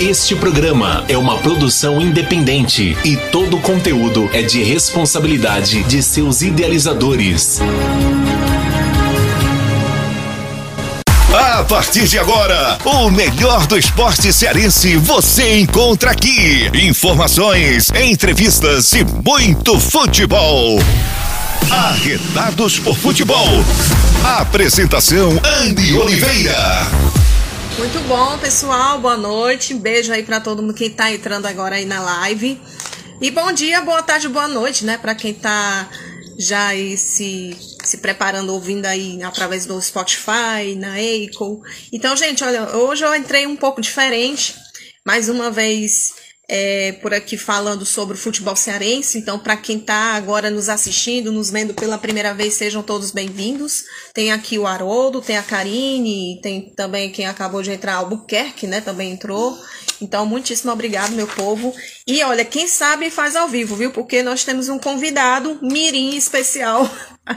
Este programa é uma produção independente e todo o conteúdo é de responsabilidade de seus idealizadores. A partir de agora, o melhor do esporte cearense você encontra aqui. Informações, entrevistas e muito futebol. Arretados por Futebol. Apresentação Andy Oliveira. Muito bom, pessoal. Boa noite. Beijo aí para todo mundo que tá entrando agora aí na live. E bom dia, boa tarde, boa noite, né, para quem tá já aí se, se preparando, ouvindo aí através do Spotify, na Acol. Então, gente, olha, hoje eu entrei um pouco diferente. Mais uma vez, é, por aqui falando sobre o futebol cearense. Então, para quem está agora nos assistindo, nos vendo pela primeira vez, sejam todos bem-vindos. Tem aqui o Haroldo, tem a Karine, tem também quem acabou de entrar, Albuquerque, né? Também entrou. Então, muitíssimo obrigado, meu povo. E olha, quem sabe faz ao vivo, viu? Porque nós temos um convidado, Mirim especial.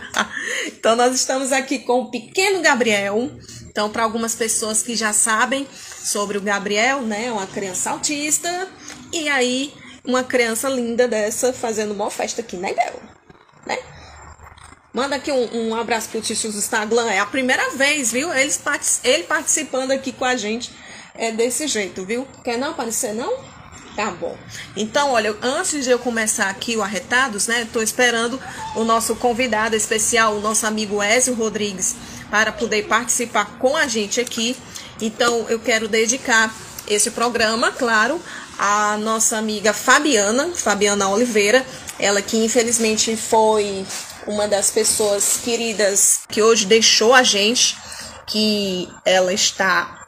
então, nós estamos aqui com o pequeno Gabriel. Então, para algumas pessoas que já sabem sobre o Gabriel, né? Uma criança autista e aí, uma criança linda dessa fazendo uma festa aqui, né, Bel? Né? Manda aqui um, um abraço pro Tio Instagram. É a primeira vez, viu? Eles, ele participando aqui com a gente é desse jeito, viu? Quer não aparecer, não? Tá bom. Então, olha, antes de eu começar aqui o Arretados, né? Tô esperando o nosso convidado especial, o nosso amigo Ézio Rodrigues, para poder participar com a gente aqui. Então, eu quero dedicar esse programa, claro, a nossa amiga Fabiana, Fabiana Oliveira, ela que infelizmente foi uma das pessoas queridas que hoje deixou a gente, que ela está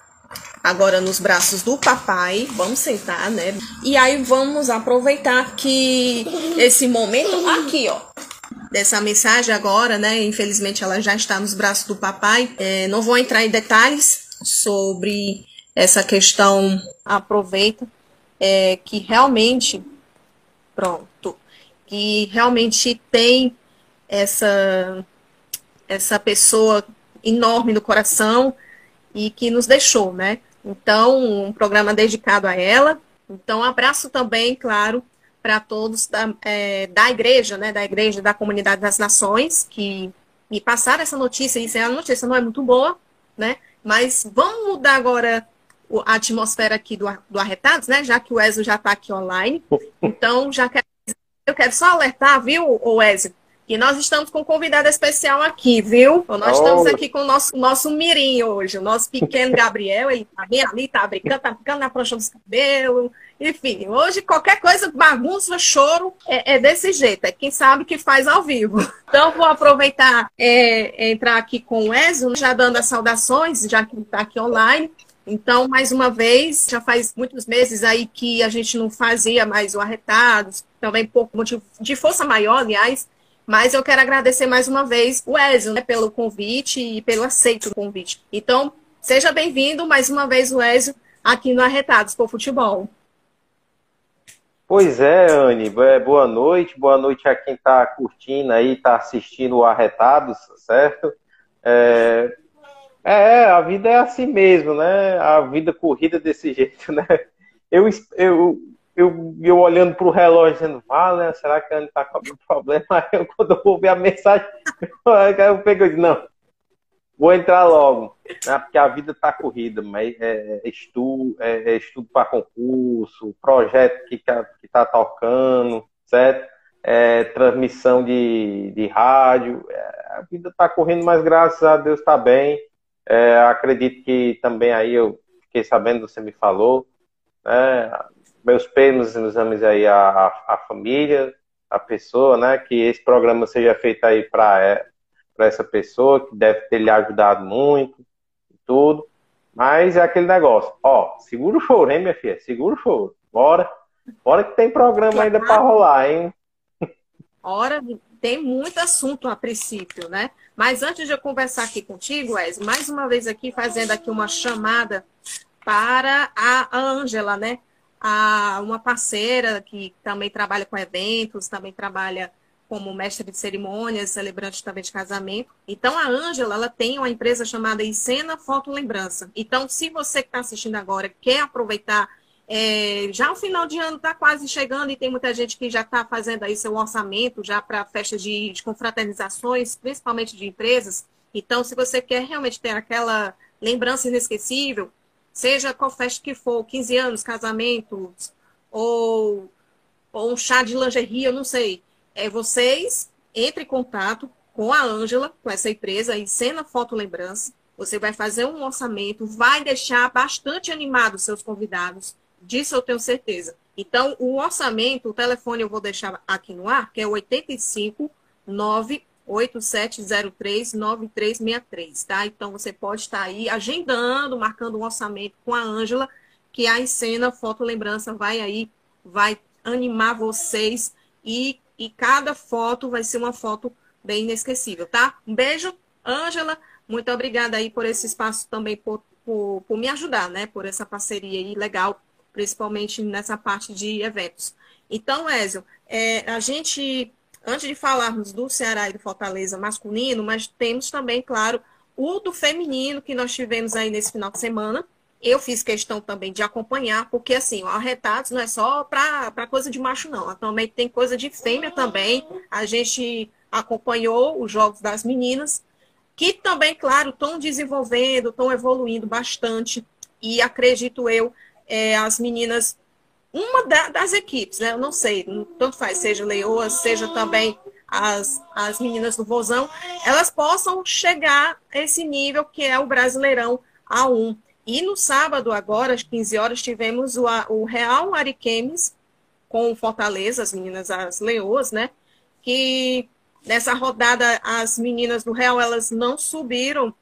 agora nos braços do papai. Vamos sentar, né? E aí vamos aproveitar que esse momento aqui, ó, dessa mensagem agora, né? Infelizmente ela já está nos braços do papai. É, não vou entrar em detalhes sobre essa questão. Aproveita é, que realmente, pronto, que realmente tem essa, essa pessoa enorme no coração e que nos deixou, né? Então, um programa dedicado a ela. Então, abraço também, claro, para todos da, é, da igreja, né? Da igreja da comunidade das nações, que me passaram essa notícia. Isso é a notícia não é muito boa, né? Mas vamos mudar agora a atmosfera aqui do, do Arretados, né? Já que o Ezio já está aqui online. Então, já quero, eu quero só alertar, viu, o Ezio, que nós estamos com um convidado especial aqui, viu? Então, nós oh. estamos aqui com o nosso, nosso mirim hoje, o nosso pequeno Gabriel, ele tá bem ali, tá brincando, tá ficando na prancha dos cabelos. Enfim, hoje qualquer coisa, bagunça, choro, é, é, desse jeito. É quem sabe que faz ao vivo. Então, vou aproveitar é, entrar aqui com o Ezio, já dando as saudações, já que ele está aqui online. Então, mais uma vez, já faz muitos meses aí que a gente não fazia mais o arretados, também por motivo de força maior, aliás, mas eu quero agradecer mais uma vez o Ezio, né, pelo convite e pelo aceito do convite. Então, seja bem-vindo mais uma vez, o Ezio, aqui no Arretados por Futebol. Pois é, Anne, é, boa noite, boa noite a quem está curtindo aí, está assistindo o Arretados, certo? É, é, a vida é assim mesmo, né? A vida corrida desse jeito, né? Eu, eu, eu, eu olhando para o relógio dizendo, vale, né? será que Ana está com algum problema? Aí eu, quando eu vou ver a mensagem, eu pego e digo, não, vou entrar logo, né? porque a vida está corrida, mas é, é estudo, é, é estudo para concurso, projeto que está tocando, certo? É, transmissão de, de rádio, é, a vida está correndo, mas graças a Deus está bem. É, acredito que também aí eu fiquei sabendo, você me falou, né, meus meus exames aí à, à, família, à pessoa, né, que esse programa seja feito aí para é, essa pessoa, que deve ter lhe ajudado muito, tudo, mas é aquele negócio, ó, segura o choro, hein, minha filha, segura o choro, bora, bora que tem programa ainda para rolar, hein. Hora, tem muito assunto a princípio, né? Mas antes de eu conversar aqui contigo, Wes, mais uma vez aqui fazendo aqui uma chamada para a Ângela, né? A, uma parceira que também trabalha com eventos, também trabalha como mestre de cerimônias, celebrante também de casamento. Então, a Ângela, ela tem uma empresa chamada Encena Foto Lembrança. Então, se você que está assistindo agora quer aproveitar É, já o final de ano está quase chegando e tem muita gente que já está fazendo aí seu orçamento já para festas de, de confraternizações, principalmente de empresas. Então, se você quer realmente ter aquela lembrança inesquecível, seja qual festa que for, 15 anos, casamentos, ou, ou um chá de lingerie, eu não sei. É, vocês entrem em contato com a Ângela, com essa empresa, em Cena Foto Lembrança. Você vai fazer um orçamento, vai deixar bastante animado os seus convidados. Disso eu tenho certeza. Então, o orçamento, o telefone eu vou deixar aqui no ar, que é 85 98703 9363, tá? Então, você pode estar aí agendando, marcando um orçamento com a Ângela, que a Encena Foto Lembrança vai aí, vai animar vocês e, e cada foto vai ser uma foto bem inesquecível, tá? Um beijo, Ângela. Muito obrigada aí por esse espaço também, por, por, por me ajudar, né? Por essa parceria aí legal, principalmente nessa parte de eventos. Então, Ézio, é, a gente, antes de falarmos do Ceará e do Fortaleza masculino, mas temos também, claro, o do feminino que nós tivemos aí nesse final de semana. Eu fiz questão também de acompanhar, porque assim, o arretados não é só para coisa de macho, não. Também tem coisa de fêmea também. A gente acompanhou os jogos das meninas, que também, claro, estão desenvolvendo, estão evoluindo bastante. E acredito eu, é, as meninas, uma da, das equipes, né? Eu não sei, tanto faz, seja Leoas, seja também as, as meninas do Vozão, elas possam chegar a esse nível que é o Brasileirão A1. E no sábado, agora, às 15 horas, tivemos o, o Real Ariquemes com Fortaleza, as meninas, as Leoas, né? Que Nessa rodada, as meninas do Real, elas não subiram,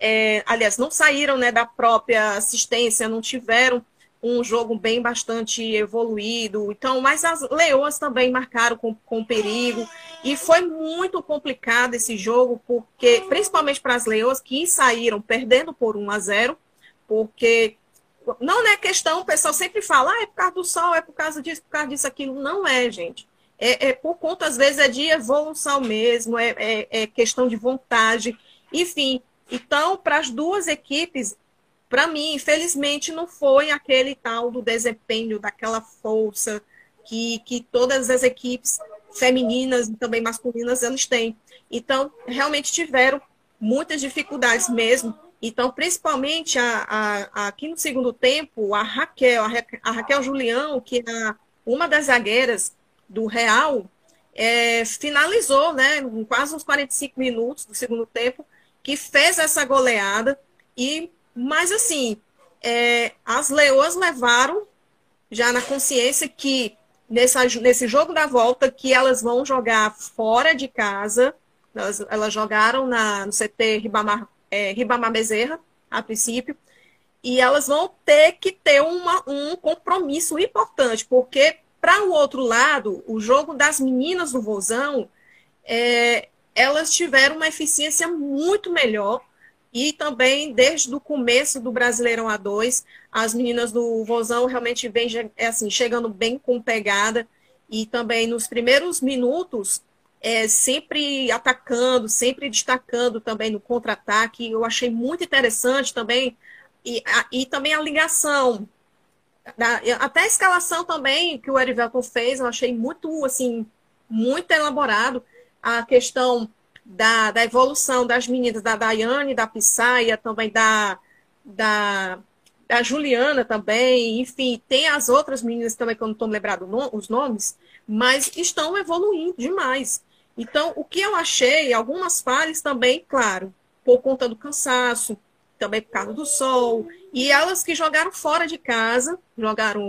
é, aliás, não saíram né, da própria assistência, não tiveram um jogo bem bastante evoluído. Então, mas as leoas também marcaram com, com perigo. E foi muito complicado esse jogo, porque, principalmente para as leoas que saíram perdendo por 1 a 0, porque não é questão, o pessoal sempre fala, ah, é por causa do sol, é por causa disso, por causa disso, aquilo. Não é, gente é, é, por conta, às vezes, é de evolução mesmo, é, é, é questão de vontade, enfim. Então, para as duas equipes, para mim, infelizmente, não foi aquele tal do desempenho, daquela força que, que todas as equipes femininas e também masculinas elas têm. Então, realmente tiveram muitas dificuldades mesmo. Então, principalmente a, a, a, aqui no segundo tempo, a Raquel, a, Raquel, Julião, que é uma das zagueiras, do Real é, finalizou, né, quase uns 45 minutos do segundo tempo, que fez essa goleada. E, mas assim, é, as leoas levaram já na consciência que nessa, nesse jogo da volta que elas vão jogar fora de casa. Elas, elas jogaram na, no CT Ribamar, é, Ribamar Bezerra, a princípio, e elas vão ter que ter uma, um compromisso importante, porque para o outro lado, o jogo das meninas do Vozão, é, elas tiveram uma eficiência muito melhor e também desde o começo do Brasileirão A2, as meninas do Vozão realmente vêm é assim, chegando bem com pegada e também nos primeiros minutos é, sempre atacando, sempre destacando também no contra-ataque. Eu achei muito interessante também e, a, e também a ligação da, até a escalação também que o Erivelton fez, eu achei muito, assim, muito elaborado. A questão da, da evolução das meninas, da Daiane, da Pissaia, também da, da, da Juliana também, enfim, tem as outras meninas também que eu não estou lembrando no, os nomes, mas estão evoluindo demais. Então, o que eu achei, algumas falhas também, claro, por conta do cansaço, também por causa do sol. E elas que jogaram fora de casa, jogaram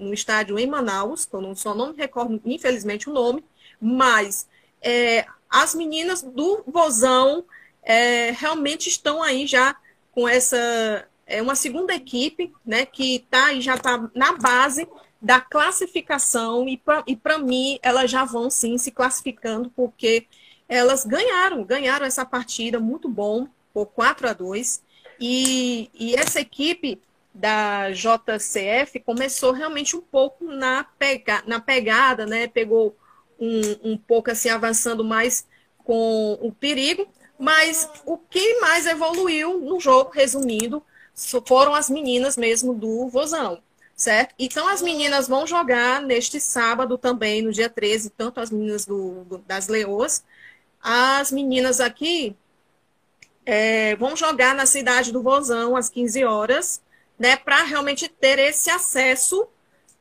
no estádio em Manaus, que eu não, só não me recordo, infelizmente, o nome, mas é, as meninas do Vozão é, realmente estão aí já com essa. É uma segunda equipe, né, que tá já está na base da classificação, e para mim elas já vão sim se classificando, porque elas ganharam, ganharam essa partida muito bom, por 4 a 2 e, e essa equipe da JCF começou realmente um pouco na, pega, na pegada, né? Pegou um, um pouco assim, avançando mais com o perigo, mas o que mais evoluiu no jogo, resumindo, foram as meninas mesmo do Vozão. certo? Então as meninas vão jogar neste sábado também, no dia 13, tanto as meninas do, do das Leoas, as meninas aqui é, vão jogar na cidade do Vozão às 15 horas, né, para realmente ter esse acesso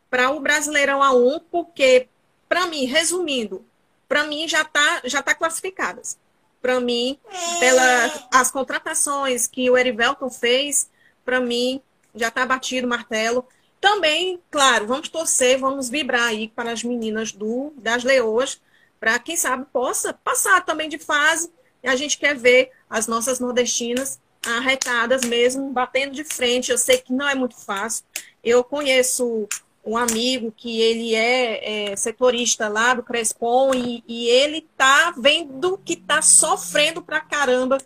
para o Brasileirão A1, porque, para mim, resumindo, para mim já está já tá classificadas. Para mim, pelas as contratações que o Erivelton fez, para mim já está batido o martelo. Também, claro, vamos torcer, vamos vibrar aí para as meninas do das Leoas, para quem sabe possa passar também de fase. E a gente quer ver as nossas nordestinas arretadas mesmo, batendo de frente. Eu sei que não é muito fácil. Eu conheço um amigo que ele é, é setorista lá do Crespon e, e ele tá vendo que tá sofrendo pra caramba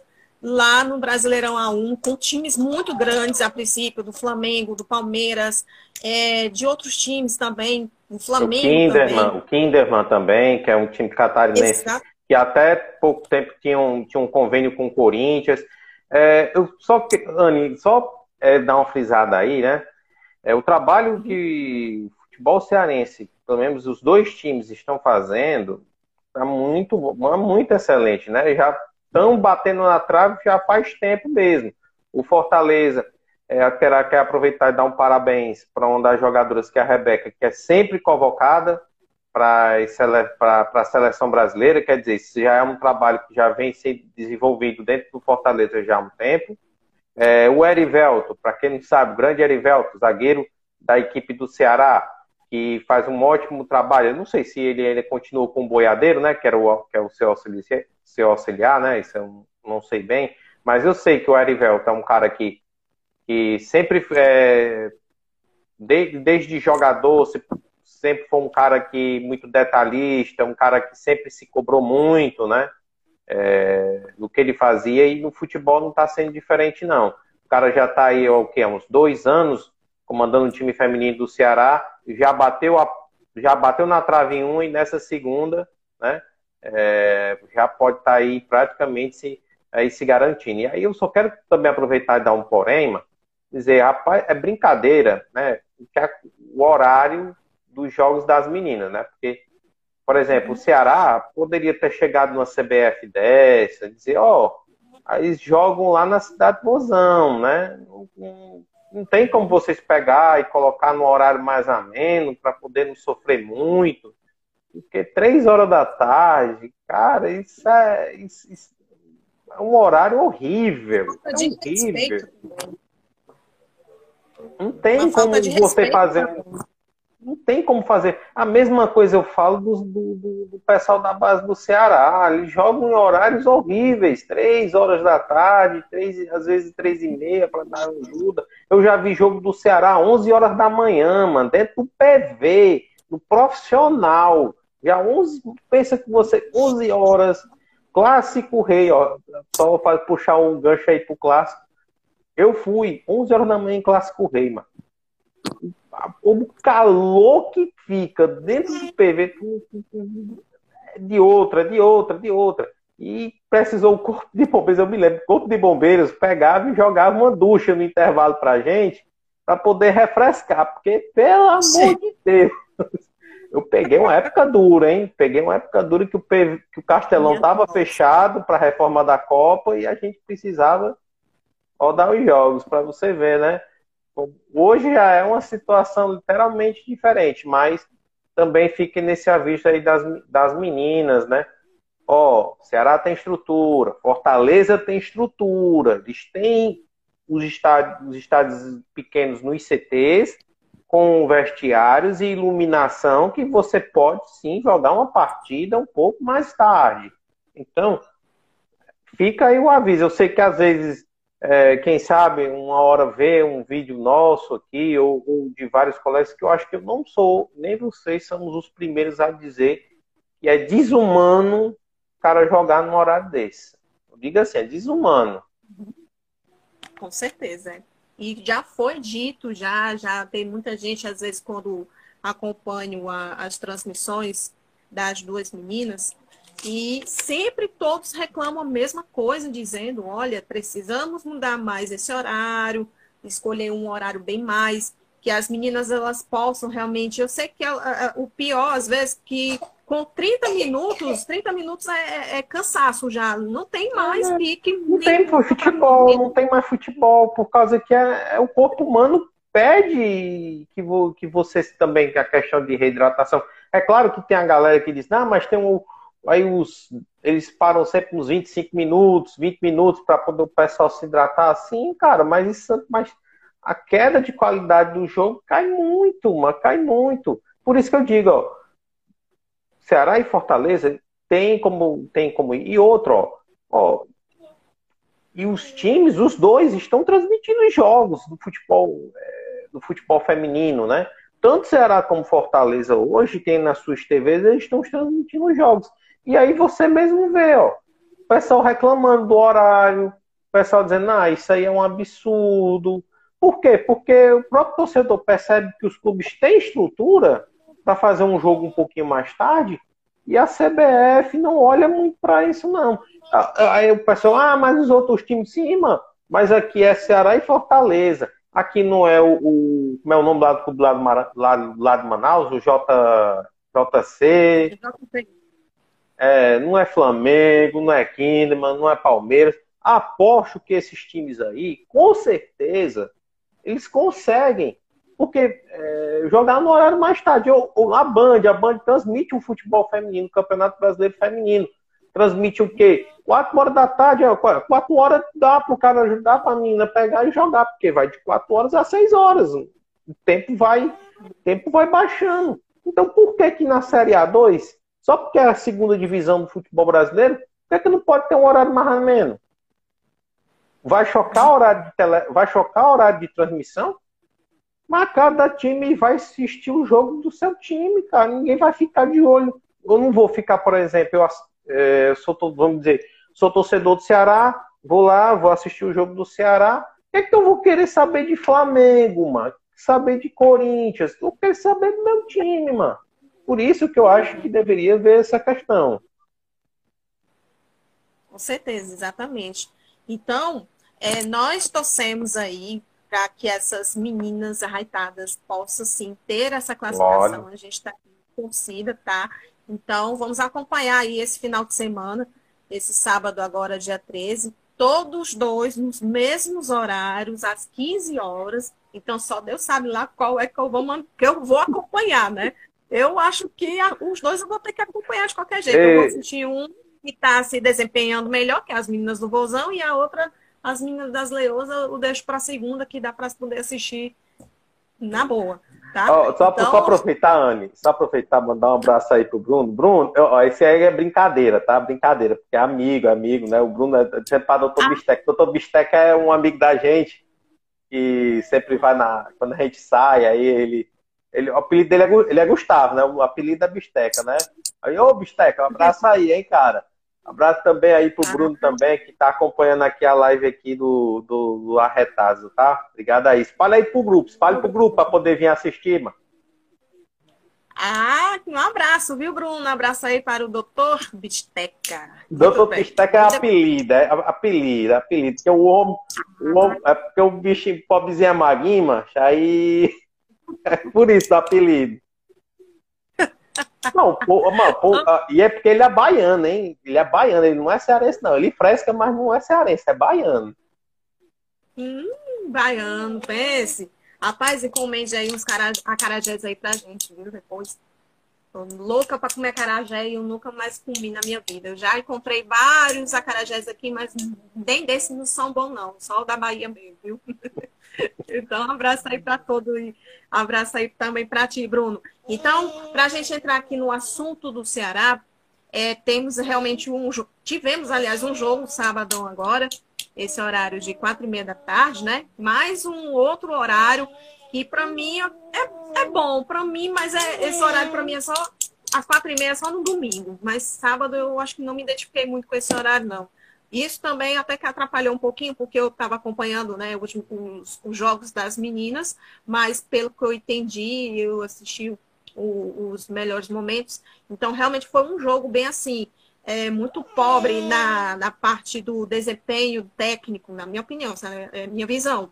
lá no Brasileirão A1, com times muito grandes a princípio, do Flamengo, do Palmeiras, é, de outros times também, o Flamengo o Kinderman, também. O Kinderman também, que é um time catarinense, Exato. que até pouco tempo tinha um, tinha um convênio com o Corinthians. É, eu só, Anne, só é, dar uma frisada aí, né? É, o trabalho de futebol cearense, pelo menos os dois times estão fazendo, é muito, muito excelente, né? Já estão batendo na trave já faz tempo mesmo. O Fortaleza é, aproveitar e dar um parabéns para uma das jogadoras, que é a Rebeca, que é sempre convocada para a seleção brasileira, quer dizer, isso já é um trabalho que já vem sendo desenvolvido dentro do Fortaleza já há um tempo. É, o Erivelto, para quem não sabe, o grande Erivelto, zagueiro da equipe do Ceará, que faz um ótimo trabalho. Eu não sei se ele, ele continuou com o boiadeiro, né? Que, era o, que é o seu auxiliar, seu auxiliar, né? Isso eu não sei bem. Mas eu sei que o Erivelto é um cara que, que sempre, é, de, desde jogador, sempre foi um cara que muito detalhista, um cara que sempre se cobrou muito, né? É, do que ele fazia e no futebol não está sendo diferente, não. O cara já está aí, quê? Uns dois anos comandando o time feminino do Ceará, já bateu, a, já bateu na trave em uma e nessa segunda, né? É, já pode estar tá aí praticamente se, aí se garantindo. E aí eu só quero também aproveitar e dar um porém, dizer, rapaz, é brincadeira, né? O horário dos jogos das meninas, né? Porque, por exemplo, o Ceará poderia ter chegado numa CBF dessa, dizer, ó, oh, eles jogam lá na cidade de Bozão, né? não tem como vocês pegar e colocar no horário mais ameno para poder não sofrer muito. Porque três horas da tarde, cara, isso é, isso, isso é um horário horrível. É horrível. Não tem como você fazer. Não tem como fazer. A mesma coisa eu falo do, do, do, pessoal da base do Ceará. Eles jogam em horários horríveis, três horas da tarde, três, às vezes três e meia para dar ajuda. Eu já vi jogo do Ceará 11 horas da manhã, mano, dentro do PV, no profissional. Já 11, pensa que você 11 horas, clássico rei, ó, só para puxar um gancho aí pro clássico. Eu fui 11 horas da manhã em clássico rei, mano o calor que fica dentro do PV de outra, de outra, de outra. E precisou o corpo de bombeiros, eu me lembro, o corpo de bombeiros pegava e jogava uma ducha no intervalo pra gente, para poder refrescar, porque, pelo amor Sim. de Deus, eu peguei uma época dura, hein? Peguei uma época dura que o, PV, que o Castelão estava fechado para a reforma da Copa e a gente precisava rodar os jogos, para você ver, né? Hoje já é uma situação literalmente diferente, mas também fique nesse aviso aí das, das meninas, né? Ó, Ceará tem estrutura, Fortaleza tem estrutura, eles têm os estádios, os estádios pequenos nos ICTs, com vestiários e iluminação, que você pode sim jogar uma partida um pouco mais tarde. Então, fica aí o aviso. Eu sei que às vezes é, quem sabe, uma hora ver um vídeo nosso aqui, ou, ou, de vários colegas, que eu acho que eu não sou, nem vocês somos os primeiros a dizer que é desumano o cara jogar num horário desse. Diga assim, é desumano. Com certeza. E já foi dito, já, já tem muita gente, às vezes, quando acompanho a, as transmissões das duas meninas, e sempre todos reclamam a mesma coisa, dizendo: olha, precisamos mudar mais esse horário, escolher um horário bem mais que as meninas elas possam realmente. Eu sei que é, é, o pior, às vezes, que com 30 minutos, 30 minutos é, é, é cansaço já. Não tem mais é, pique. Não tem futebol, não tem mais futebol, por causa que é, é o corpo humano pede que, vo, que vocês também, que a questão de reidratação. É claro que tem a galera que diz, não, mas tem um. Aí os, eles param sempre uns 25 minutos, 20 minutos para poder o pessoal se hidratar assim, cara, mas isso mas a queda de qualidade do jogo cai muito, mas cai muito. Por isso que eu digo, ó, Ceará e Fortaleza tem como tem como e outro, ó, ó, e os times, os dois estão transmitindo jogos do futebol é, do futebol feminino, né? Tanto Ceará como Fortaleza hoje tem nas suas TVs, eles estão transmitindo jogos. E aí você mesmo vê, ó, o pessoal reclamando do horário, o pessoal dizendo, ah, isso aí é um absurdo, por quê? Porque o próprio torcedor percebe que os clubes têm estrutura para fazer um jogo um pouquinho mais tarde e a CBF não olha muito para isso, não. Aí o pessoal, ah, mas os outros times de cima, mas aqui é Ceará e Fortaleza. Aqui não é o, o como é o nome lá do clube lá, de Manaus, o J, JC. É, não é Flamengo, não é Kinderman, não é Palmeiras. Aposto que esses times aí, com certeza, eles conseguem. Porque é, jogar no horário mais tarde, ou, ou, a Band, a Band transmite um futebol feminino, o Campeonato Brasileiro Feminino. Transmite o quê? Quatro horas da tarde, quatro horas dá para o cara ajudar para a menina pegar e jogar, porque vai de quatro horas a seis horas. O tempo vai, o tempo vai baixando. Então, por que que na Série A2, só porque é a segunda divisão do futebol brasileiro, por que, que não pode ter um horário mais ou menos? Vai chocar o horário de, tele... vai chocar horário de transmissão? Mas cada time vai assistir o jogo do seu time, cara. Ninguém vai ficar de olho. Eu não vou ficar, por exemplo, eu é, sou, vamos dizer, sou torcedor do Ceará, vou lá, vou assistir o jogo do Ceará. O que, é que eu vou querer saber de Flamengo, mano? Saber de Corinthians? Eu quero saber do meu time, mano. Por isso que eu acho que deveria ver essa questão. Com certeza, exatamente. Então, é, nós torcemos aí para que essas meninas arraitadas possam sim ter essa classificação. A gente está torcida, tá? Então, vamos acompanhar aí esse final de semana, esse sábado agora, dia 13, todos dois nos mesmos horários, às 15 horas. Então, só Deus sabe lá qual é que eu vou, que eu vou acompanhar, né? Eu acho que a, os dois eu vou ter que acompanhar de qualquer jeito. Ei. Eu vou assistir um que está se desempenhando melhor, que é as meninas do Vozão, e a outra, as meninas das Leosas, eu deixo para a segunda, que dá para poder assistir na boa. Tá? Oh, só, então... só aproveitar, Anne, só aproveitar, mandar um abraço aí pro Bruno. Bruno, ó, esse aí é brincadeira, tá? Brincadeira, porque é amigo, amigo, né? O Bruno é sempre para doutor ah. Bistec. Doutor Bistec é um amigo da gente que sempre vai na. Quando a gente sai, aí ele. Ele o apelido dele é, ele é Gustavo, né? O apelido é Bisteca, né? Aí, ô Bisteca, um abraço aí, hein, cara. Abraço também aí pro Bruno também, que tá acompanhando aqui a live aqui do, do, do Arretado, tá? Obrigado aí. Espalha aí pro grupo, espalha pro grupo para poder vir assistir, mano. Ah, um abraço, viu, Bruno? Um abraço aí para o doutor Bisteca. Doutor Bisteca é apelido, é apelido, apelido. Porque o homem, o homem é porque o bicho pobrezinho é magrinho, mas aí é por isso o apelido. Não, pô, mano, pô, ah. e é porque ele é baiano, hein? Ele é baiano, ele não é cearense, não. Ele fresca, mas não é cearense, é baiano. Hum, baiano, pense. Rapaz, encomende aí uns acarajés aí pra gente, viu? Depois. Tô louca pra comer acarajé e eu nunca mais comi na minha vida. Eu já encontrei vários acarajés aqui, mas nem desses não são bons, não. Só o da Bahia mesmo, viu? Então, um abraço aí para todos e um abraço aí também para ti, Bruno. Então, para a gente entrar aqui no assunto do Ceará, é, temos realmente um tivemos, aliás, um jogo sábado agora, esse horário de quatro e meia da tarde, né? Mais um outro horário que para mim é, é bom para mim, mas é, esse horário para mim é só às quatro e meia, só no domingo. Mas sábado eu acho que não me identifiquei muito com esse horário, não. Isso também até que atrapalhou um pouquinho, porque eu estava acompanhando né, os, os, jogos das meninas, mas pelo que eu entendi, eu assisti o, os melhores momentos. Então, realmente foi um jogo bem assim, é, muito pobre na, na parte do desempenho técnico, na minha opinião, essa é minha visão.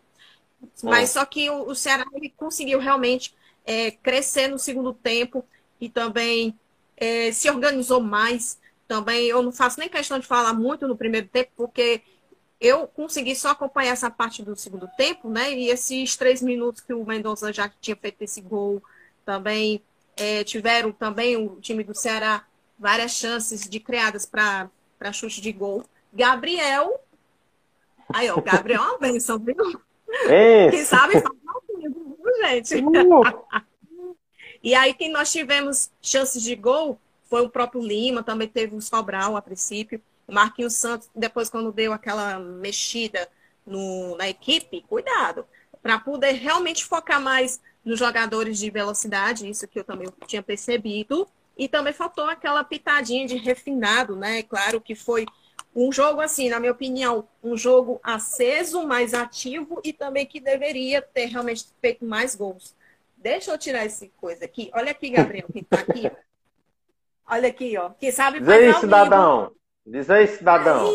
Mas só que o, o Ceará ele conseguiu realmente é, crescer no segundo tempo e também é, se organizou mais. Também eu não faço nem questão de falar muito no primeiro tempo, porque eu consegui só acompanhar essa parte do segundo tempo, né? E esses três minutos que o Mendonça já tinha feito esse gol, também é, tiveram também o time do Ceará várias chances de criadas para chute de gol. Gabriel. Aí, ó, Gabriel é uma benção, viu? É. Quem sabe fala viu, gente? Uh. e aí, quem nós tivemos chances de gol foi o próprio Lima, também teve o Sobral a princípio. O Marquinhos Santos, depois, quando deu aquela mexida no, na equipe, cuidado, para poder realmente focar mais nos jogadores de velocidade, isso que eu também tinha percebido. E também faltou aquela pitadinha de refinado, né? Claro que foi um jogo, assim, na minha opinião, um jogo aceso, mais ativo e também que deveria ter realmente feito mais gols. Deixa eu tirar essa coisa aqui. Olha aqui, Gabriel, que tá aqui. Olha aqui, ó. Quem sabe Diz aí, cidadão. Diz aí, cidadão.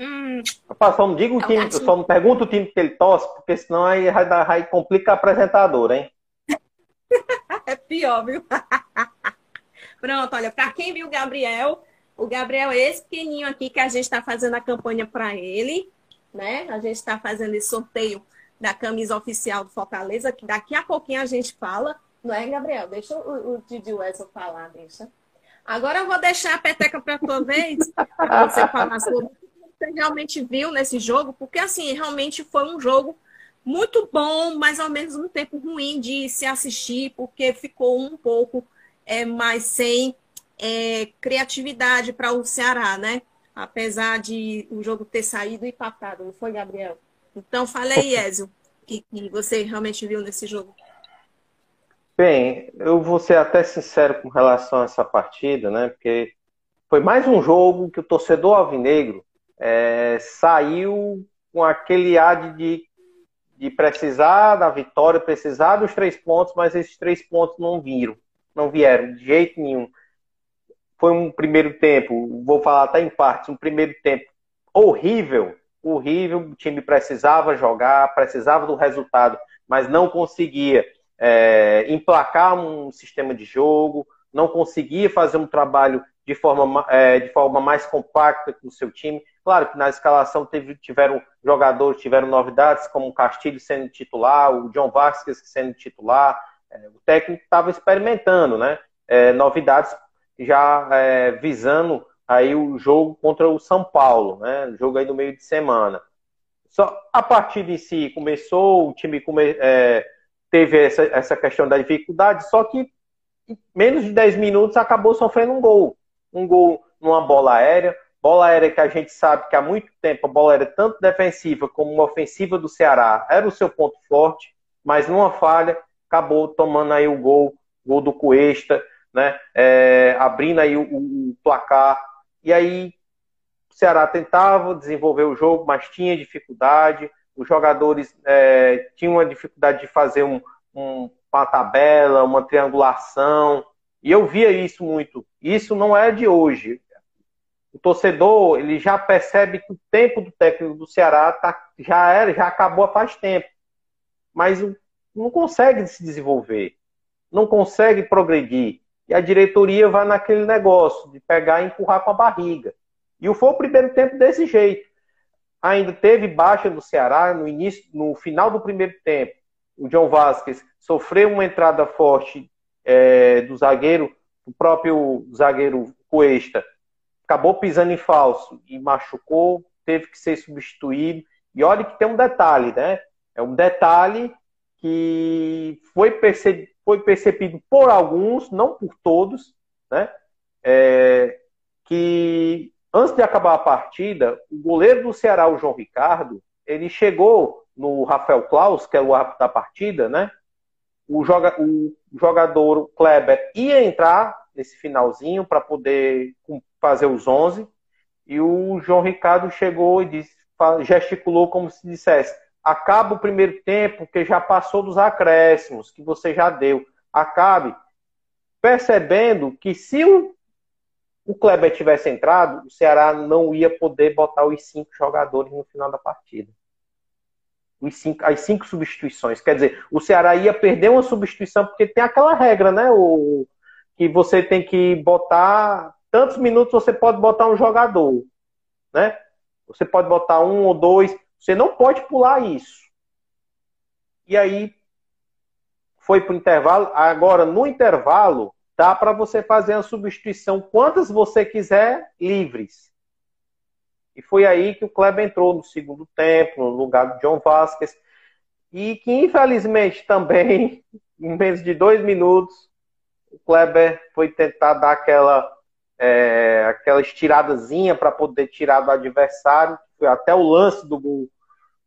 Hum. Rapaz, só não diga o é time, só não pergunta o time que ele torce, porque senão aí vai, vai complica a apresentadora, hein? é pior, viu? Pronto, olha, para quem viu o Gabriel, o Gabriel é esse pequenininho aqui que a gente está fazendo a campanha para ele, né? A gente está fazendo esse sorteio da camisa oficial do Fortaleza, que daqui a pouquinho a gente fala, não é, Gabriel? Deixa o, o Didi Wessel falar, deixa. Agora eu vou deixar a peteca para tua vez, para você falar sobre o que você realmente viu nesse jogo, porque assim, realmente foi um jogo muito bom, mas ao mesmo tempo ruim de se assistir, porque ficou um pouco é, mais sem é, criatividade para o Ceará, né? Apesar de o jogo ter saído empatado, não foi, Gabriel? Então, fala aí, Ézio, que, que você realmente viu nesse jogo. Bem, eu vou ser até sincero com relação a essa partida, né? Porque foi mais um jogo que o torcedor alvinegro é, saiu com aquele ar de, de precisar da vitória, precisar dos três pontos, mas esses três pontos não viram, não vieram de jeito nenhum. Foi um primeiro tempo, vou falar até em partes, um primeiro tempo horrível, horrível. O time precisava jogar, precisava do resultado, mas não conseguia é, emplacar um sistema de jogo, não conseguia fazer um trabalho de forma, é, de forma mais compacta com o seu time. Claro que na escalação teve, tiveram jogadores, tiveram novidades, como o Castilho sendo titular, o John Vasquez sendo titular. É, o técnico estava experimentando, né? É, novidades já é, visando aí o jogo contra o São Paulo, né? O jogo aí no meio de semana. Só a partida em si começou, o time come, é, teve essa, essa questão da dificuldade, só que em menos de 10 minutos acabou sofrendo um gol. Um gol numa bola aérea. Bola aérea que a gente sabe que há muito tempo a bola aérea, tanto defensiva como ofensiva do Ceará, era o seu ponto forte, mas numa falha acabou tomando aí o gol, gol do Cuesta, né? É, abrindo aí o, o, placar. E aí o Ceará tentava desenvolver o jogo, mas tinha dificuldade os jogadores é, tinham a dificuldade de fazer um, um, uma tabela, uma triangulação, e eu via isso muito. Isso não é de hoje. O torcedor ele já percebe que o tempo do técnico do Ceará tá, já era, já acabou faz tempo, mas não consegue se desenvolver, não consegue progredir. E a diretoria vai naquele negócio de pegar e empurrar com a barriga. E foi o primeiro tempo desse jeito ainda teve baixa no Ceará no início, no final do primeiro tempo. O John Vasquez sofreu uma entrada forte é, do zagueiro, o próprio zagueiro Cuesta acabou pisando em falso e machucou, teve que ser substituído. E olha que tem um detalhe, né? É um detalhe que foi, perce... foi percebido por alguns, não por todos, né? É... que Antes de acabar a partida, o goleiro do Ceará, o João Ricardo, ele chegou no Rafael Klaus, que é o árbitro da partida, né? O, joga, o jogador Kleber ia entrar nesse finalzinho para poder fazer os 11 e o João Ricardo chegou e disse, gesticulou como se dissesse: acaba o primeiro tempo que já passou dos acréscimos que você já deu, acabe percebendo que se o o Kleber tivesse entrado, o Ceará não ia poder botar os cinco jogadores no final da partida. cinco, as cinco substituições. Quer dizer, o Ceará ia perder uma substituição, porque tem aquela regra, né? O, que você tem que botar. Tantos minutos você pode botar um jogador. Né? Você pode botar um ou dois. Você não pode pular isso. E aí foi para o intervalo. Agora, no intervalo, dá para você fazer a substituição quantas você quiser livres. E foi aí que o Kleber entrou no segundo tempo, no lugar do John Vasquez. E que, infelizmente, também, em menos de dois minutos, o Kleber foi tentar dar aquela, é, aquela estiradazinha para poder tirar do adversário. Foi até o lance do gol,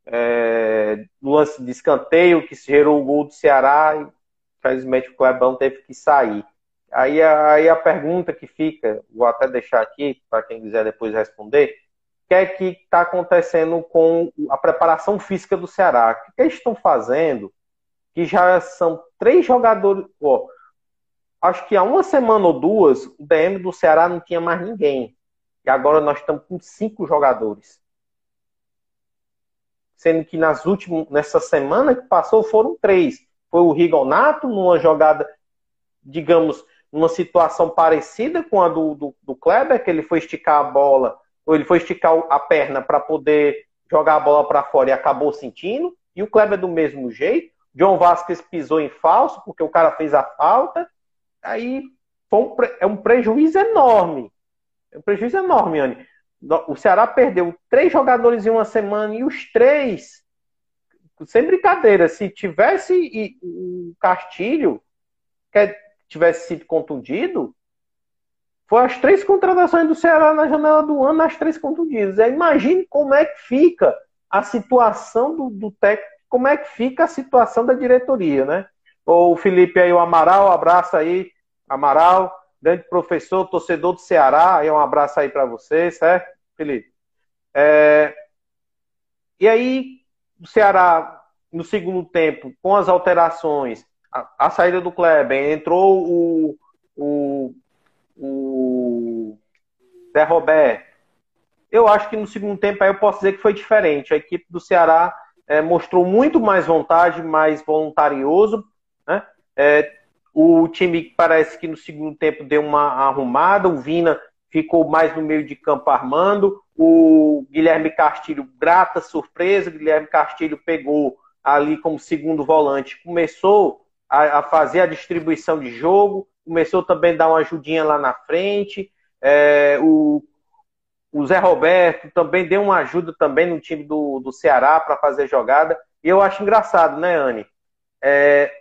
é, do lance de escanteio que gerou o gol do Ceará. E, infelizmente, o Klebão teve que sair. Aí, aí a pergunta que fica, vou até deixar aqui para quem quiser depois responder que é que está acontecendo com a preparação física do Ceará? O que eles estão fazendo? Que já são três jogadores. Ó, acho que há uma semana ou duas, o DM do Ceará não tinha mais ninguém. E agora nós estamos com cinco jogadores. Sendo que nas últimas, nessa semana que passou foram três. Foi o Rigonato numa jogada, digamos, numa situação parecida com a do, do, do Kleber, que ele foi esticar a bola ou ele foi esticar a perna para poder jogar a bola para fora e acabou sentindo, e o Kleber do mesmo jeito. John Vasquez pisou em falso, porque o cara fez a falta. Aí um, é um prejuízo enorme. É um prejuízo enorme, Anne. O Ceará perdeu três jogadores em uma semana e os três, sem brincadeira, se tivesse o Castilho, que tivesse sido contundido, foi as três contratações do Ceará na janela do ano, as três contundidas. imagine como é que fica a situação do, do técnico, como é que fica a situação da diretoria, né? O Felipe aí, o Amaral, um abraço aí, Amaral, grande professor, torcedor do Ceará, aí um abraço aí para você, certo, Felipe? É... E aí, o Ceará, no segundo tempo, com as alterações, a, a saída do Kleber, entrou o, o o Zé Roberto. Eu acho que no segundo tempo aí eu posso dizer que foi diferente. A equipe do Ceará é, mostrou muito mais vontade, mais voluntarioso. Né? É, o time parece que no segundo tempo deu uma arrumada. O Vina ficou mais no meio de campo armando. O Guilherme Castilho, grata surpresa. O Guilherme Castilho pegou ali como segundo volante. Começou a, a fazer a distribuição de jogo começou também a dar uma ajudinha lá na frente. É, o, o Zé Roberto também deu uma ajuda também no time do, do Ceará para fazer jogada. E eu acho engraçado, né, Anne? É,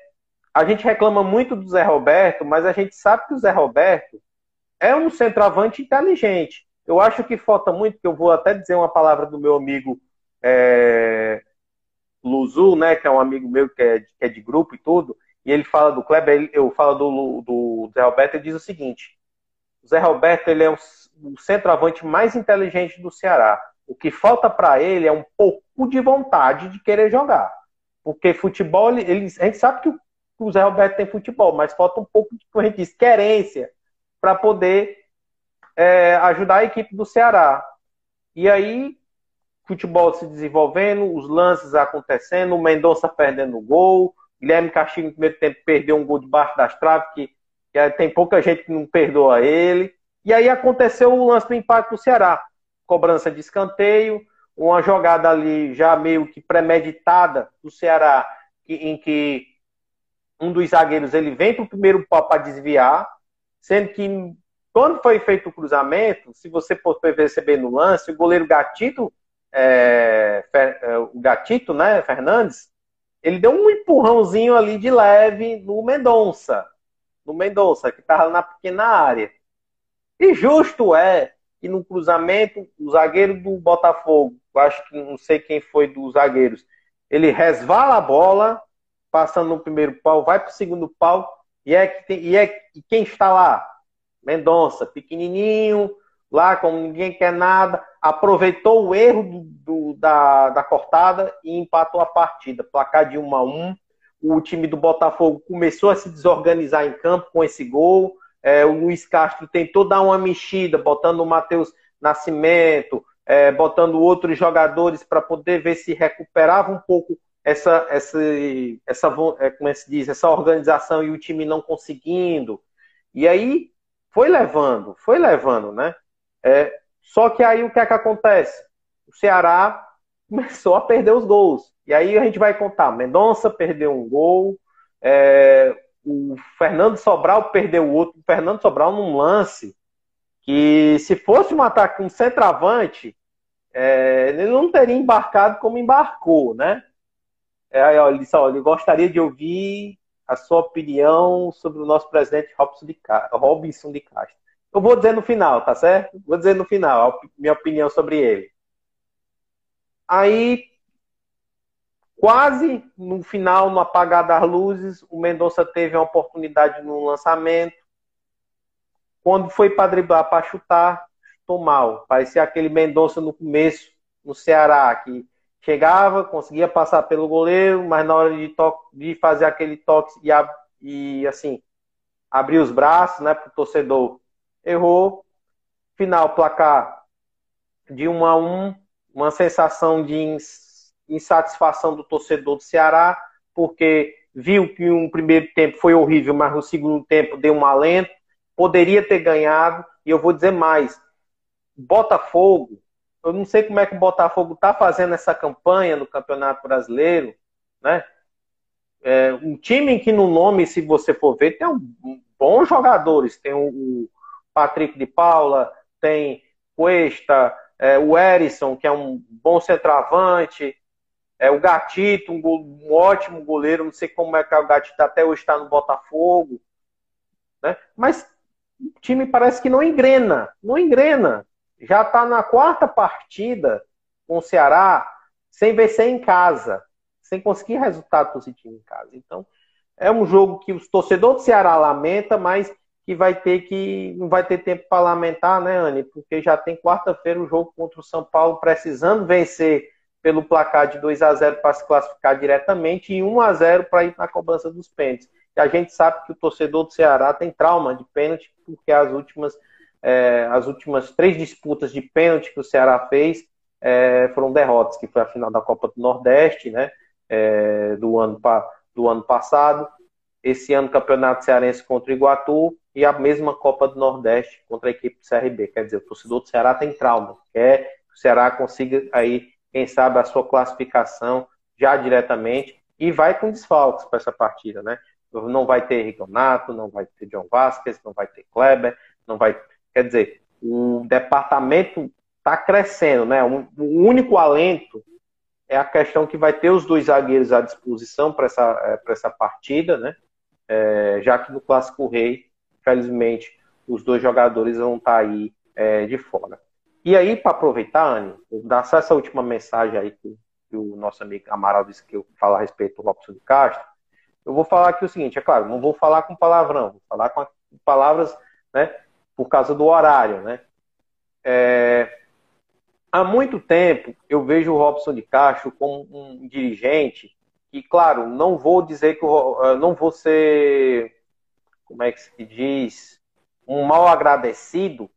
a gente reclama muito do Zé Roberto, mas a gente sabe que o Zé Roberto é um centroavante inteligente. Eu acho que falta muito, que eu vou até dizer uma palavra do meu amigo é, Luzu, né, que é um amigo meu que é, que é de grupo e tudo e ele fala do Kleber, eu falo do, do Zé Roberto, ele diz o seguinte: o Zé Roberto ele é o, o centroavante mais inteligente do Ceará. O que falta para ele é um pouco de vontade de querer jogar. Porque futebol, ele, a gente sabe que o, o Zé Roberto tem futebol, mas falta um pouco de, a gente diz, querência para poder é, ajudar a equipe do Ceará. E aí, futebol se desenvolvendo, os lances acontecendo, o Mendonça perdendo o gol, Guilherme Castilho, no primeiro tempo, perdeu um gol debaixo das traves, que, que tem pouca gente que não perdoa ele. E aí aconteceu o lance do empate do Ceará. Cobrança de escanteio, uma jogada ali já meio que premeditada do Ceará, em que um dos zagueiros ele vem para o primeiro pau para desviar, sendo que quando foi feito o cruzamento, se você perceber no lance, o goleiro Gatito, é, é, o Gatito, né, Fernandes, ele deu um empurrãozinho ali de leve no Mendonça. No Mendonça, que estava na pequena área. E justo é que no cruzamento, o zagueiro do Botafogo, acho que não sei quem foi dos zagueiros, ele resvala a bola, passando no primeiro pau, vai para o segundo pau, e é, que tem, e é e quem está lá? Mendonça, pequenininho, lá como ninguém quer nada, aproveitou o erro do, do, da, da cortada e empatou a partida. Placar de 1 a 1 O time do Botafogo começou a se desorganizar em campo com esse gol. É, o Luiz Castro tentou dar uma mexida, botando o Matheus Nascimento, é, botando outros jogadores para poder ver se recuperava um pouco essa, essa, essa é, como é se diz, essa organização e o time não conseguindo. E aí foi levando, foi levando, né? É, só que aí o que é que acontece? O Ceará começou a perder os gols. E aí a gente vai contar: Mendonça perdeu um gol, é, o Fernando Sobral perdeu outro. O Fernando Sobral num lance que, se fosse um ataque, um centroavante, é, ele não teria embarcado como embarcou, né? É, ele disse, olha, gostaria de ouvir a sua opinião sobre o nosso presidente Robson de Castro. Eu vou dizer no final, tá certo? Vou dizer no final a minha opinião sobre ele. Aí, quase no final, no apagar das luzes, o Mendonça teve a oportunidade no lançamento. Quando foi para driblar, para chutar, chutou mal. Parecia aquele Mendonça no começo, no Ceará, que chegava, conseguia passar pelo goleiro, mas na hora de, de fazer aquele toque e, e assim, abrir os braços né, para o torcedor errou. Final, placar de 1 a 1 uma sensação de insatisfação do torcedor do Ceará, porque viu que um primeiro tempo foi horrível, mas no segundo tempo deu um alento, poderia ter ganhado, e eu vou dizer mais, Botafogo, eu não sei como é que o Botafogo está fazendo essa campanha no Campeonato Brasileiro, né? É, um time que no nome, se você for ver, tem um, um, bons jogadores, tem o, Patrick de Paula, tem Cuesta, é, o Erisson, que é um bom centroavante, é, o Gatito, um, um, ótimo goleiro, não sei como é que é o Gatito até hoje está no Botafogo, né? mas o time parece que não engrena, não engrena. Já está na quarta partida com o Ceará sem vencer em casa, sem conseguir resultado positivo em casa. Então, é um jogo que os torcedores do Ceará lamenta, mas que vai ter que não vai ter tempo para lamentar, né, Anne? Porque já tem quarta-feira o jogo contra o São Paulo precisando vencer pelo placar de 2 a 0 para se classificar diretamente e 1 a 0 para ir na cobrança dos pênaltis. E a gente sabe que o torcedor do Ceará tem trauma de pênalti porque as últimas é, as últimas três disputas de pênalti que o Ceará fez é, foram derrotas, que foi a final da Copa do Nordeste, né, é, do ano do ano passado. Esse ano Campeonato Cearense contra o Iguatu e a mesma Copa do Nordeste contra a equipe do CRB. Quer dizer, o torcedor do Ceará tem trauma, quer que o Ceará consiga aí, quem sabe, a sua classificação já diretamente e vai com desfalques para essa partida, né? Não vai ter Rigonato, não vai ter John Vasquez, não vai ter Kleber, não vai. Quer dizer, o departamento está crescendo, né? O único alento é a questão que vai ter os dois zagueiros à disposição para essa, eh, essa partida, né? É, já que no Clássico Rei Felizmente, os dois jogadores vão estar tá aí é, de fora. E aí, para aproveitar, Anny, dar só essa última mensagem aí que, que, o nosso amigo Amaral disse que eu falo a respeito do Robson de Castro, eu vou falar aqui o seguinte, é claro, não vou falar com palavrão, vou falar com palavras, né, por causa do horário, né. É, há muito tempo eu vejo o Robson de Castro como um dirigente que, claro, não vou dizer que eu, não vou ser como é que se diz, um mal agradecido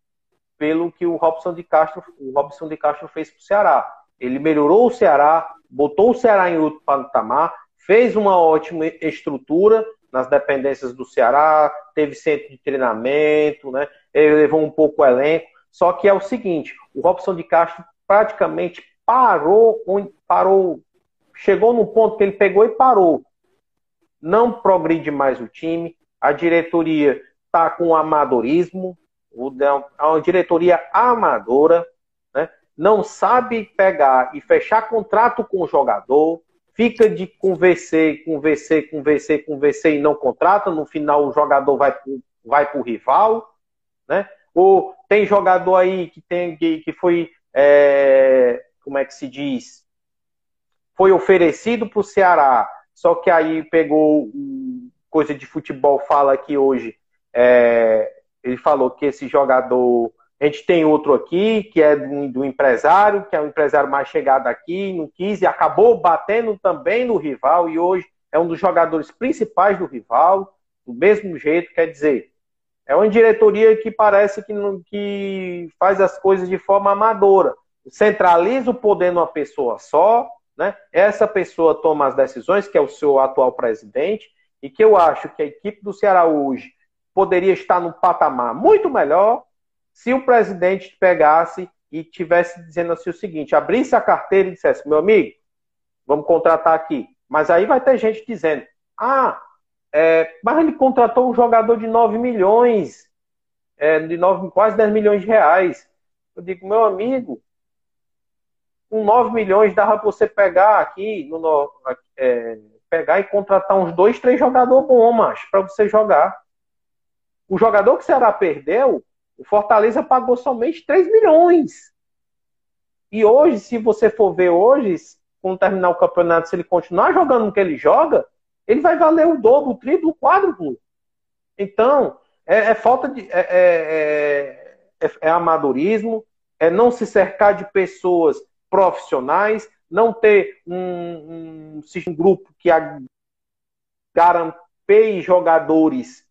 pelo que o Robson de Castro, o Robson de Castro fez para o Ceará. Ele melhorou o Ceará, botou o Ceará em outro patamar, fez uma ótima estrutura nas dependências do Ceará, teve centro de treinamento, né? Ele levou um pouco o elenco. Só que é o seguinte, o Robson de Castro praticamente parou, parou, chegou no ponto que ele pegou e parou. Não progride mais o time, a diretoria está com amadorismo, é uma diretoria amadora, né? não sabe pegar e fechar contrato com o jogador, fica de conversar, conversar, conversar, conversar e não contrata, no final o jogador vai vai para o rival, né? Ou tem jogador aí que tem que, que foi é, como é que se diz? Foi oferecido para o Ceará, só que aí pegou coisa de futebol fala aqui hoje, é, ele falou que esse jogador, a gente tem outro aqui, que é do, do empresário, que é o empresário mais chegado aqui, não quis, e acabou batendo também no rival, e hoje é um dos jogadores principais do rival, do mesmo jeito, quer dizer, é uma diretoria que parece que, não, que faz as coisas de forma amadora. centraliza o poder numa pessoa só, né? Essa pessoa toma as decisões, que é o seu atual presidente, e que eu acho que a equipe do Ceará hoje poderia estar num patamar muito melhor se o presidente pegasse e tivesse dizendo assim o seguinte, abrisse a carteira e dissesse, meu amigo, vamos contratar aqui. Mas aí vai ter gente dizendo, ah, é, mas ele contratou um jogador de 9 milhões, é, de 9, quase 10 milhões de reais. Eu digo, meu amigo, com 9 milhões dava para você pegar aqui, no, é, pegar e contratar uns dois, três jogadores bons, macho, para você jogar. O jogador que o Ceará perdeu, o Fortaleza pagou somente 3 milhões. E hoje, se você for ver hoje, quando terminar o campeonato, se ele continuar jogando o que ele joga, ele vai valer o dobro, o triplo, o quádruplo. Então, é, é falta de. É, é, é, é, amadorismo, é não se cercar de pessoas profissionais, não ter um, um, um grupo que garanteie jogadores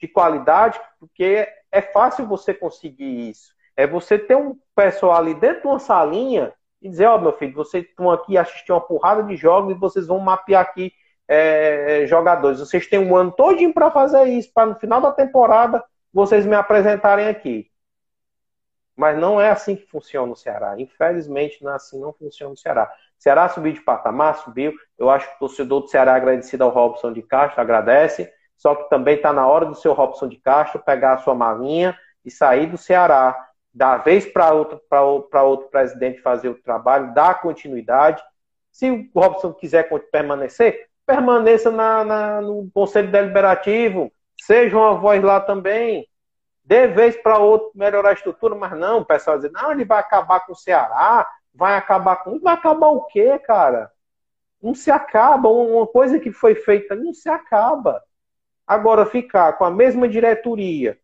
de qualidade, porque é fácil você conseguir isso. É você ter um pessoal ali dentro de uma salinha e dizer, ó, oh, meu filho, vocês estão aqui assistindo uma porrada de jogos e vocês vão mapear aqui é, jogadores. Vocês têm um ano todinho para fazer isso, para no final da temporada vocês me apresentarem aqui. Mas não é assim que funciona no Ceará. Infelizmente, não é assim não funciona no Ceará. O Ceará subiu de patamar, subiu. Eu acho que o torcedor do Ceará é agradecido ao Robson de Castro, agradece. Só que também está na hora do seu Robson de Castro pegar a sua malinha e sair do Ceará, dar vez para outro, outro presidente fazer o trabalho, dar continuidade. Se o Robson quiser permanecer, permaneça na, na, no Conselho Deliberativo, seja uma voz lá também. Dê vez para outro melhorar a estrutura, mas não, o pessoal diz, não, ele vai acabar com o Ceará, vai acabar com. Vai acabar o quê, cara? Não se acaba. Uma coisa que foi feita não se acaba. Agora, ficar com a mesma diretoria,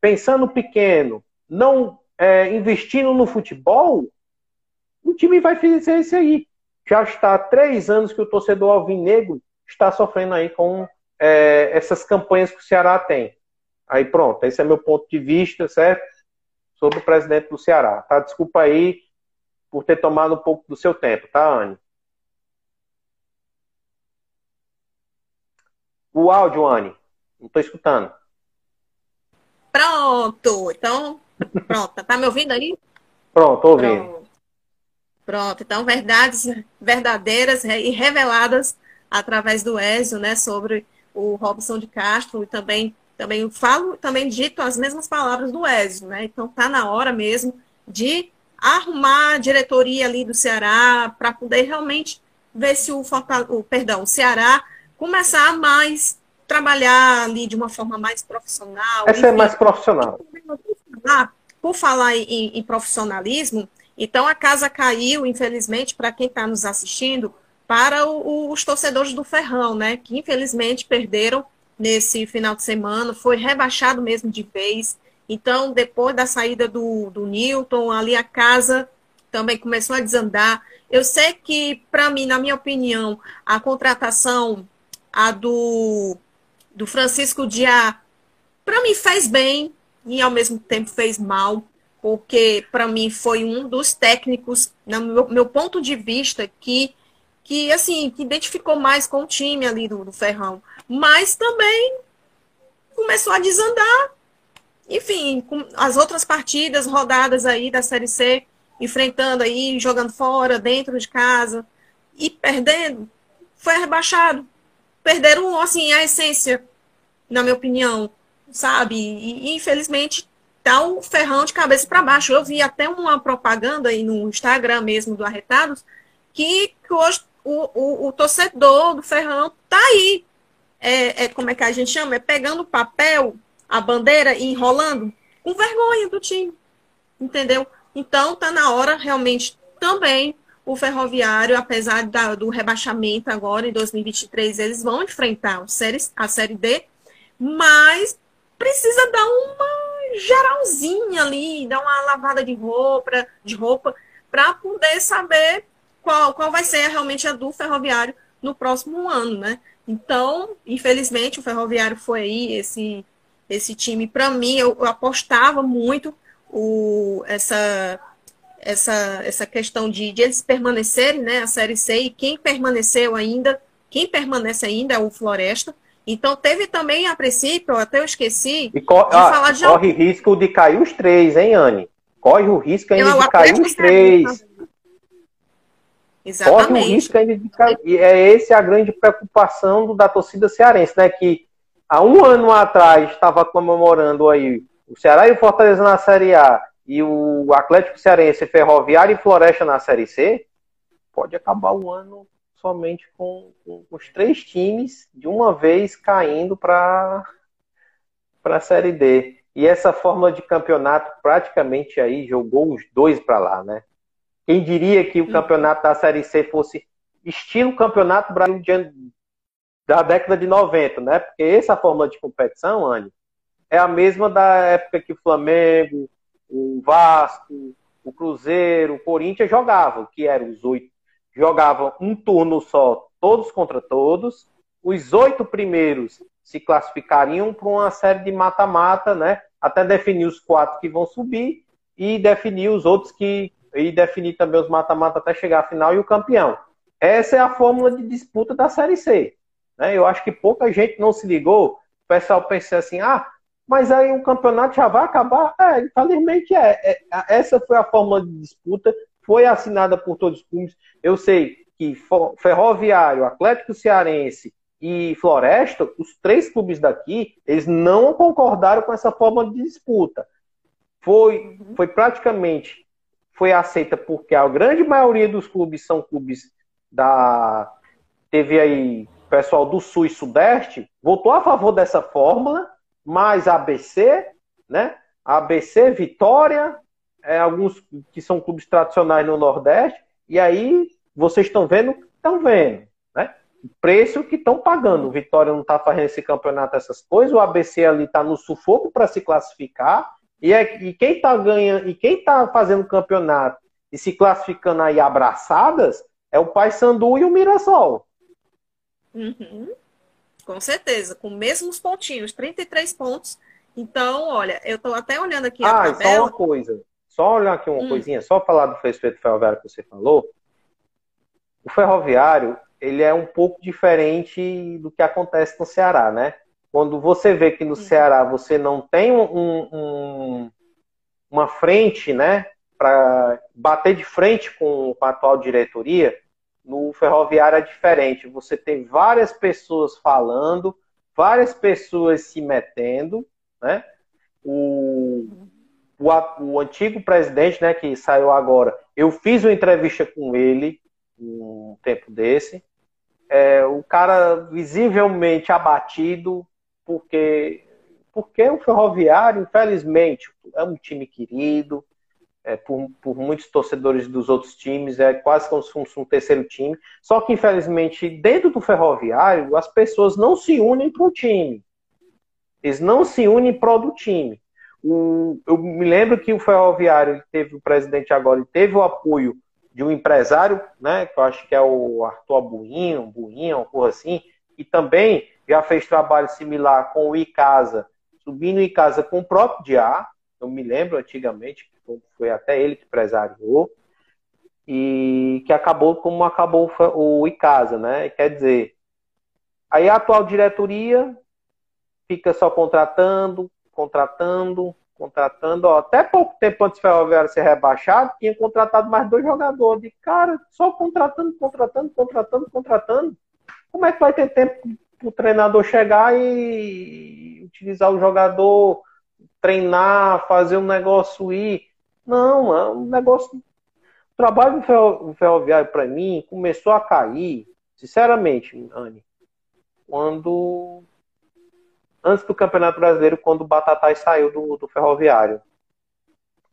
pensando pequeno, não é, investindo no futebol, o time vai fazer isso aí. Já está há três anos que o torcedor alvinegro está sofrendo aí com é, essas campanhas que o Ceará tem. Aí pronto, esse é meu ponto de vista, certo? Sobre o presidente do Ceará. Tá? Desculpa aí por ter tomado um pouco do seu tempo, tá, Anne? O áudio, Anne. Não estou escutando. Pronto. Então, pronto. Tá me ouvindo aí? Pronto, tô ouvindo. Pronto. pronto. Então, verdades verdadeiras e reveladas através do Ézio, né, sobre o Robson de Castro e também também falo, também dito as mesmas palavras do Ézio, né? Então tá na hora mesmo de arrumar a diretoria ali do Ceará para poder realmente ver se o, o perdão, o Ceará começar a mais trabalhar ali de uma forma mais profissional. Essa é mais profissional. Por falar em, em profissionalismo, então a casa caiu, infelizmente, para quem está nos assistindo, para o, os torcedores do Ferrão, né? Que infelizmente perderam nesse final de semana, foi rebaixado mesmo de vez. Então, depois da saída do, do Newton, ali a casa também começou a desandar. Eu sei que, para mim, na minha opinião, a contratação a do, do Francisco Diá, para mim fez bem e ao mesmo tempo fez mal, porque para mim foi um dos técnicos, no meu, meu, ponto de vista, que, que assim, que identificou mais com o time ali do, do Ferrão. Mas também começou a desandar. Enfim, as outras partidas, rodadas aí da Série C, enfrentando aí, jogando fora, dentro de casa e perdendo, foi rebaixado perderam, assim, a essência, na minha opinião, sabe? E, infelizmente, tá o ferrão de cabeça para baixo. Eu vi até uma propaganda aí no Instagram mesmo do Arretados, que, que hoje o, o, o, torcedor do ferrão tá aí. É, é, como é que a gente chama? É pegando papel, a bandeira e enrolando com vergonha do time. Entendeu? Então, tá na hora realmente também o Ferroviário, apesar da, do rebaixamento agora em 2023, eles vão enfrentar a série D, mas precisa dar uma geralzinha ali, dar uma lavada de roupa, de roupa para poder saber qual, qual vai ser realmente a do Ferroviário no próximo ano, né? Então, infelizmente, o Ferroviário foi aí esse esse time para mim eu, eu apostava muito o essa essa, essa questão de, de eles permanecerem, né, a Série C, e quem permaneceu ainda, quem permanece ainda é o Floresta. Então teve também, a princípio, até eu esqueci, e de ah, falar de... Corre risco de cair os três, hein, Anne? Corre o risco ainda eu, de cair os três. Exatamente. Corre o risco ainda de cair. E é essa a grande preocupação da torcida cearense, né? Que há um ano atrás estava comemorando aí o Ceará e o Fortaleza na Série A e o Atlético Cearense, Ferroviário e Floresta na Série C, pode acabar o ano somente com, com os três times de uma vez caindo para a Série D. E essa fórmula de campeonato praticamente aí jogou os dois para lá, né? Quem diria que o uhum. campeonato da Série C fosse estilo campeonato Brasil da década de 90, né? Porque essa fórmula de competição, Anne, é a mesma da época que o Flamengo, o Vasco, o Cruzeiro, o Corinthians jogavam, que eram os oito. Jogavam um turno só, todos contra todos. Os oito primeiros se classificariam para uma série de mata-mata, né? Até definir os quatro que vão subir e definir os outros que. E definir também os mata-mata até chegar à final e o campeão. Essa é a fórmula de disputa da Série C. Né? Eu acho que pouca gente não se ligou. O pessoal pensa assim: ah, mas aí o campeonato já vai acabar? É, infelizmente é. é. Essa foi a fórmula de disputa, foi assinada por todos os clubes. Eu sei que Ferroviário, Atlético Cearense e Floresta, os três clubes daqui, eles não concordaram com essa forma de disputa. Foi, foi praticamente foi aceita porque a grande maioria dos clubes são clubes da teve aí pessoal do Sul e Sudeste votou a favor dessa fórmula mais ABC, né? ABC, Vitória, é, alguns que são clubes tradicionais no Nordeste, e aí vocês estão vendo, estão vendo, né? O preço que estão pagando. O Vitória não está fazendo esse campeonato, essas coisas, o ABC ali está no sufoco para se classificar, e, é, e quem está ganhando, e quem está fazendo campeonato e se classificando aí abraçadas é o Paysandu e o Mirassol. Uhum. Com certeza, com mesmos pontinhos, 33 pontos. Então, olha, eu estou até olhando aqui ah, a tabela. Ah, só uma coisa. Só olhar aqui uma hum. coisinha, só falar do respeito ferroviário que você falou. O ferroviário, ele é um pouco diferente do que acontece no Ceará, né? Quando você vê que no. Ceará você não tem um, um, uma frente, né, para bater de frente com, com a atual diretoria, no ferroviário é diferente. Você tem várias pessoas falando, várias pessoas se metendo, né? O, o, o, antigo presidente, né, que saiu agora, eu fiz uma entrevista com ele um tempo desse. É, o cara visivelmente abatido, porque, porque o Ferroviário, infelizmente, é um time querido, é, por, por, muitos torcedores dos outros times, é quase como se fosse um terceiro time. Só que, infelizmente, dentro do ferroviário, as pessoas não se unem para o time. Eles não se unem para do time. O, eu me lembro que o ferroviário teve o presidente agora, ele teve o apoio de um empresário, né, que eu acho que é o Arthur Buinho, Buinho, uma coisa assim, e também já fez trabalho similar com o Icasa, subindo o Icasa com o próprio Diá, eu me lembro antigamente, foi até ele que empresariou, e que acabou como acabou o Icasa, né? Quer dizer, aí a atual diretoria fica só contratando, contratando, contratando. Ó, até pouco tempo antes do Ferroviário ser rebaixado, tinha contratado mais dois jogadores. De cara, só contratando, contratando, contratando, contratando. Como é que vai ter tempo o treinador chegar e utilizar o jogador, treinar, fazer um negócio ir? Não, é um negócio. O trabalho ferroviário, para mim, começou a cair, sinceramente, Anne, quando. Antes do Campeonato Brasileiro, quando o Batatais saiu do, do ferroviário.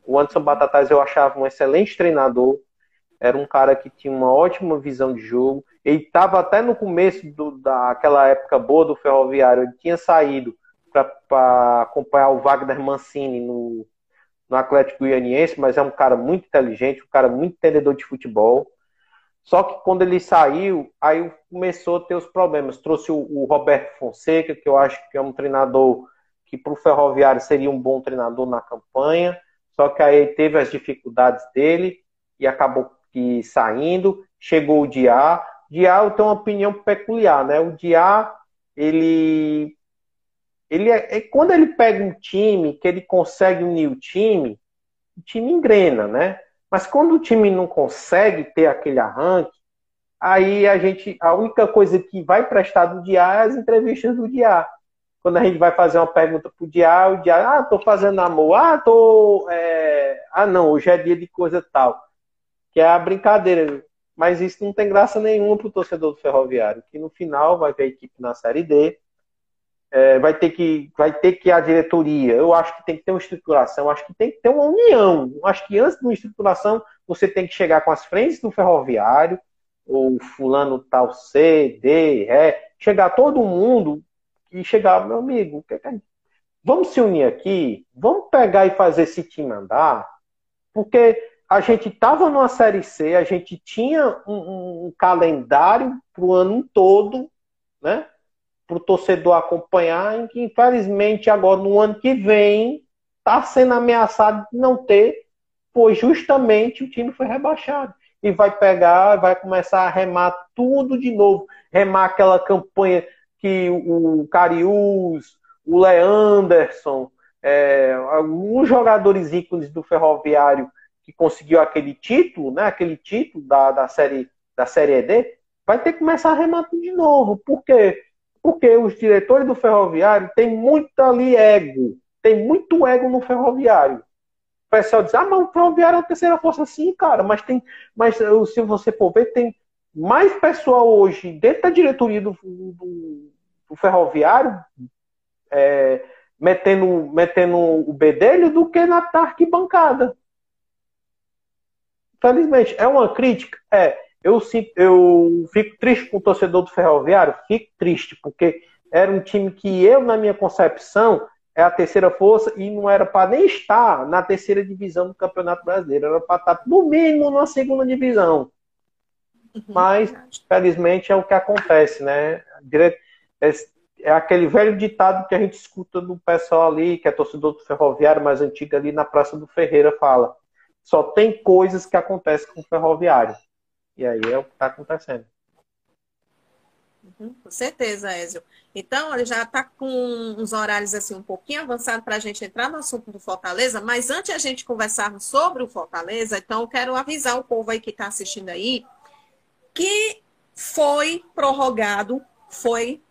O Anderson Batatais eu achava um excelente treinador, era um cara que tinha uma ótima visão de jogo. Ele estava até no começo do, daquela época boa do Ferroviário, ele tinha saído para acompanhar o Wagner Mancini no, no Atlético Goianiense, mas é um cara muito inteligente, um cara muito entendedor de futebol. Só que quando ele saiu, aí começou a ter os problemas. Trouxe o, o Roberto Fonseca, que eu acho que é um treinador que para o Ferroviário seria um bom treinador na campanha. Só que aí teve as dificuldades dele. e acabou saindo. Chegou o Diá. Diá tenho uma opinião peculiar, né? O Diá, ele ele é, é, quando ele pega um time que ele consegue unir o time, o time engrena, né? Mas quando o time não consegue ter aquele arranque, aí a gente, a única coisa que vai prestar do Diá é as entrevistas do Diá. Quando a gente vai fazer uma pergunta pro Diá, o Diá, ah, tô fazendo amor, ah, tô, é... ah, não, hoje é dia de coisa tal. Que é a brincadeira. Mas isso não tem graça nenhuma pro torcedor do Ferroviário, que no final vai ver a equipe na Série D, é, vai ter que vai ter que a diretoria. Eu acho que tem que ter uma estruturação, acho que tem que ter uma união. Acho que antes de uma estruturação você tem que chegar com as frentes do ferroviário, ou fulano tal C, D, E, chegar todo mundo e chegar, meu amigo, é? vamos se unir aqui, vamos pegar e fazer esse time andar, porque a gente estava numa série C, a gente tinha um, um calendário para o ano todo, né? para o torcedor acompanhar, em que infelizmente agora no ano que vem está sendo ameaçado de não ter, pois justamente o time foi rebaixado. E vai pegar, vai começar a remar tudo de novo, remar aquela campanha que o Cariús, o Leanderson, é, alguns jogadores ícones do Ferroviário que conseguiu aquele título, né, aquele título da, da série da série D, vai ter que começar a tudo de novo. Por quê? Porque os diretores do ferroviário têm muito ali ego. Tem muito ego no ferroviário. O pessoal diz, ah, mas o ferroviário é a terceira força, sim, cara. Mas tem. Mas se você for ver, tem mais pessoal hoje dentro da diretoria do, do, do ferroviário é, metendo, metendo o bedelho do que na arquibancada. Felizmente, é uma crítica? É eu, eu fico triste com o torcedor do Ferroviário, fico triste, porque era um time que eu, na minha concepção, é a terceira força e não era para nem estar na terceira divisão do Campeonato Brasileiro, era para estar no mínimo na segunda divisão. Uhum. Mas, felizmente, é o que acontece, né? É, é aquele velho ditado que a gente escuta do pessoal ali, que é torcedor do Ferroviário mais antigo ali na Praça do Ferreira, fala. Só tem coisas que acontecem com o Ferroviário. E aí é o que está acontecendo. Uhum, com certeza, Ézio. Então, ele já está com uns horários assim um pouquinho avançados para a gente entrar no assunto do Fortaleza, mas antes a gente conversarmos sobre o Fortaleza, então eu quero avisar o povo aí que está assistindo aí que foi prorrogado, foi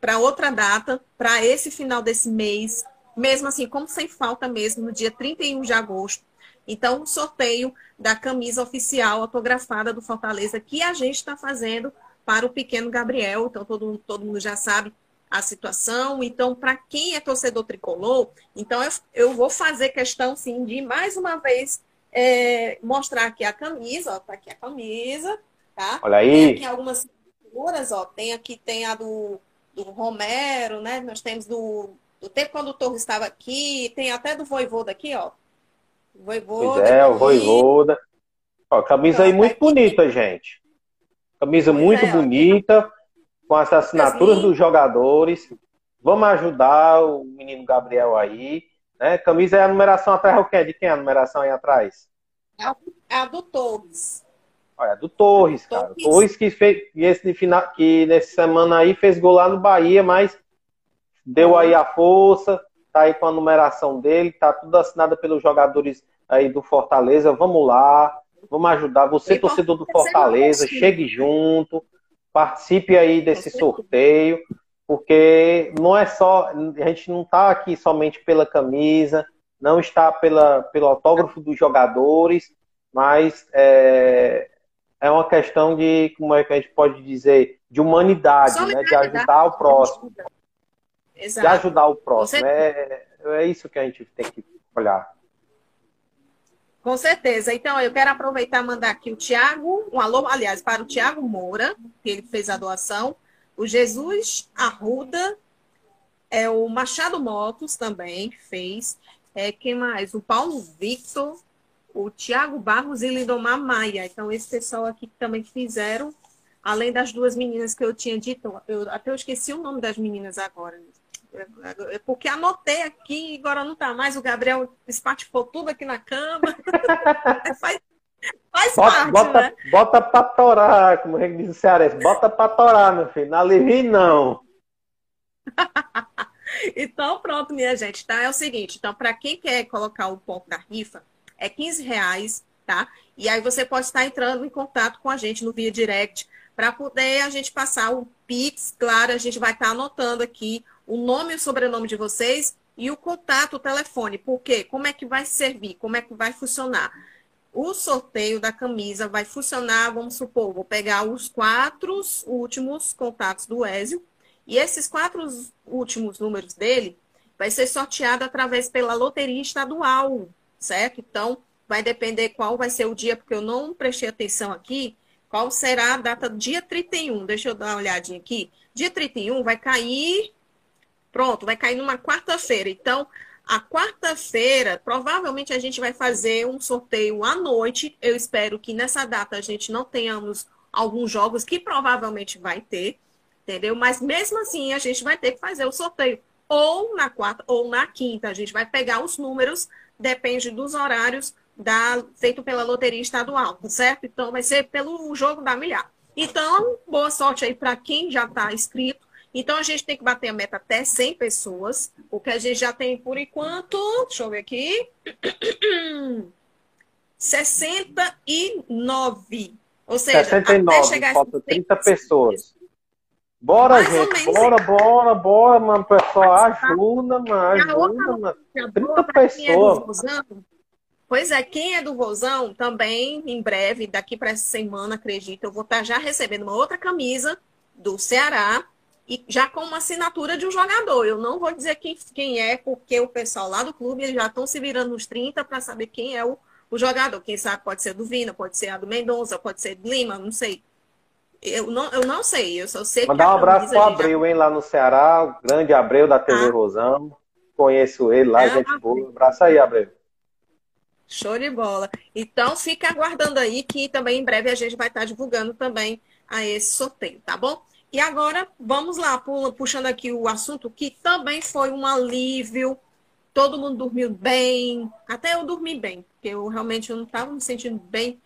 para outra data, para esse final desse mês, mesmo assim, como sem falta mesmo, no dia 31 de agosto, então, o sorteio da camisa oficial autografada do Fortaleza que a gente está fazendo para o pequeno Gabriel. Então, todo, todo mundo já sabe a situação. Então, para quem é torcedor tricolor, então eu, eu vou fazer questão, sim, de mais uma vez é, mostrar aqui a camisa. Ó, tá aqui a camisa, tá? Olha aí. Tem aqui algumas figuras, ó. Tem aqui, tem a do, do Romero, né? Nós temos do, do tempo quando o Torres estava aqui. Tem até do Voivoda aqui, ó. Voivoda. Pois é, o Voivoda. Ó, camisa aí muito bonita, gente. Camisa pois muito é, bonita, com as assinaturas dos jogadores. Vamos ajudar o menino Gabriel aí. Né? Camisa é a numeração atrás, o quê? De quem é a numeração aí atrás? É a, é a do Torres. Olha, do Torres, cara. Torres, Torres que fez esse final, que nessa semana aí fez gol lá no Bahia, mas deu aí a força, tá aí com a numeração dele, tá tudo assinado pelos jogadores aí do Fortaleza. Vamos lá, vamos ajudar. Você, torcedor do Fortaleza, chegue junto, participe aí desse sorteio, porque não é só, a gente não está aqui somente pela camisa, não está pela, pelo autógrafo dos jogadores, mas é, é uma questão de, como é que a gente pode dizer, de humanidade, né, de ajudar o próximo. Exato. de ajudar o próximo. É, é isso que a gente tem que olhar. Com certeza. Então, eu quero aproveitar e mandar aqui o Tiago, um alô, aliás, para o Tiago Moura, que ele fez a doação, o Jesus Arruda, é o Machado Motos também, fez. É, quem mais? O Paulo Victor, o Tiago Barros e Lindomar Maia. Então, esse pessoal aqui também fizeram, além das duas meninas que eu tinha dito, eu até eu esqueci o nome das meninas agora. É porque anotei aqui agora não está mais. O Gabriel espatifou tudo aqui na cama. faz, Faz bota, parte, bota, né? bota pra torar, como a gente diz o cearense. Bota pra torar, meu filho. Não alivie, não. então, pronto, minha gente. Tá? É o seguinte. Então, para quem quer colocar o ponto da rifa, é 15 reais, tá? E aí você pode estar entrando em contato com a gente no Via Direct para poder a gente passar o Pix. Claro, a gente vai estar anotando aqui o nome e o sobrenome de vocês e o contato, o telefone. Por quê? Como é que vai servir? Como é que vai funcionar? O sorteio da camisa vai funcionar, vamos supor, vou pegar os quatro últimos contatos do Ezio e esses quatro últimos números dele vai ser sorteado através pela loteria estadual, certo? Então, vai depender qual vai ser o dia, porque eu não prestei atenção aqui, qual será a data dia 31. Deixa eu dar uma olhadinha aqui. Dia 31 vai cair, pronto, vai cair numa quarta-feira. Então, a quarta-feira, provavelmente a gente vai fazer um sorteio à noite. Eu espero que nessa data a gente não tenhamos alguns jogos que provavelmente vai ter, entendeu? Mas mesmo assim a gente vai ter que fazer o sorteio ou na quarta ou na quinta. A gente vai pegar os números, depende dos horários da, feito pela loteria estadual, tá certo? Então vai ser pelo jogo da milhar. Então, boa sorte aí para quem já está inscrito. Então, a gente tem que bater a meta até 100 pessoas, o que a gente já tem por enquanto, deixa eu ver aqui, 69. Ou seja, 69, até chegar falta 30 pessoas. Bora, Mais gente, bora, bora, bora, mano, pessoal, ajuda, mano, ajuda, mano. 30 pessoas. Pois é, quem é do Vozão, também, em breve, daqui para essa semana, acredito, eu vou estar tá já recebendo uma outra camisa do Ceará, e já com uma assinatura de um jogador. Eu não vou dizer quem, quem é, porque o pessoal lá do clube eles já estão se virando nos 30 para saber quem é o, o jogador. Quem sabe pode ser do Vina, pode ser a do Mendonça, pode ser do Lima, não sei. Eu não, eu não sei, eu só sei Mandar um abraço pro Abreu, já... hein, lá no Ceará, o grande Abreu da TV ah. Rosão. Conheço ele lá, é, gente boa. Um abraço aí, Abreu. Show de bola. Então, fica aguardando aí que também em breve a gente vai estar divulgando também a esse sorteio, tá bom? E agora, vamos lá, puxando aqui o assunto que também foi um alívio. Todo mundo dormiu bem, até eu dormi bem, porque eu realmente não estava me sentindo bem,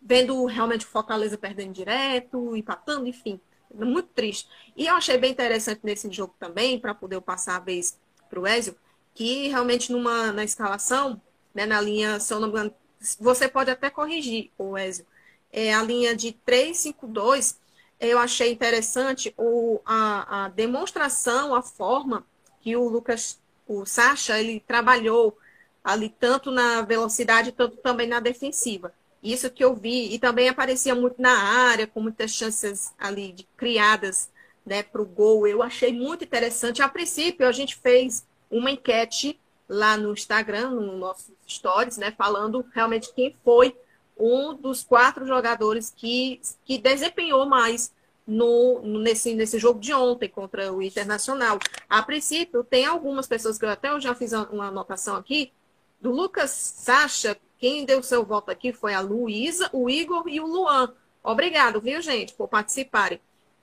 vendo realmente o Fortaleza perdendo direto, empatando, enfim, muito triste. E eu achei bem interessante nesse jogo também, para poder passar a vez para o Ezio, que realmente numa, na escalação, né, na linha, se eu não me engano, você pode até corrigir, o Ezio, é a linha de 3-5-2 eu achei interessante o, a, a, demonstração, a forma que o Lucas, o Sacha, ele trabalhou ali tanto na velocidade, tanto também na defensiva. Isso que eu vi, e também aparecia muito na área, com muitas chances ali de, criadas né, para o gol. Eu achei muito interessante. A princípio, a gente fez uma enquete lá no Instagram, no nossos stories, né, falando realmente quem foi um dos quatro jogadores que, que desempenhou mais no, nesse, nesse jogo de ontem contra o Internacional. A princípio, tem algumas pessoas que eu até eu já fiz uma anotação aqui, do Lucas Sacha, quem deu seu voto aqui foi a Luísa, o Igor e o Luan. Obrigado, viu, gente, por participarem.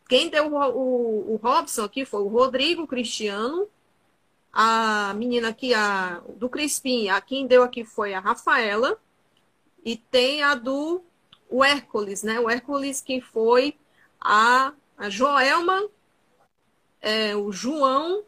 Quem deu o, o, o Robson aqui foi o Rodrigo Cristiano, a menina aqui, a, do Crispim, a quem deu aqui foi a Rafaela, e tem a do Hércules, né? O Hércules que foi a, a Joelma, é, o João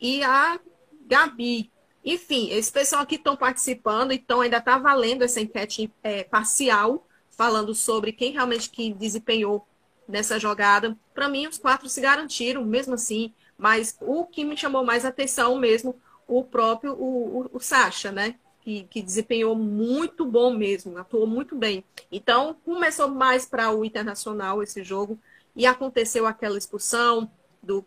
e a Gabi. Enfim, esse pessoal aqui estão participando, então ainda está valendo essa enquete é, parcial, falando sobre quem realmente que desempenhou nessa jogada. Para mim, os quatro se garantiram, mesmo assim, mas o que me chamou mais atenção mesmo, o próprio o, o, o Sacha, né? Que, que desempenhou muito bom mesmo, atuou muito bem. Então, começou mais para o Internacional esse jogo e aconteceu aquela expulsão do,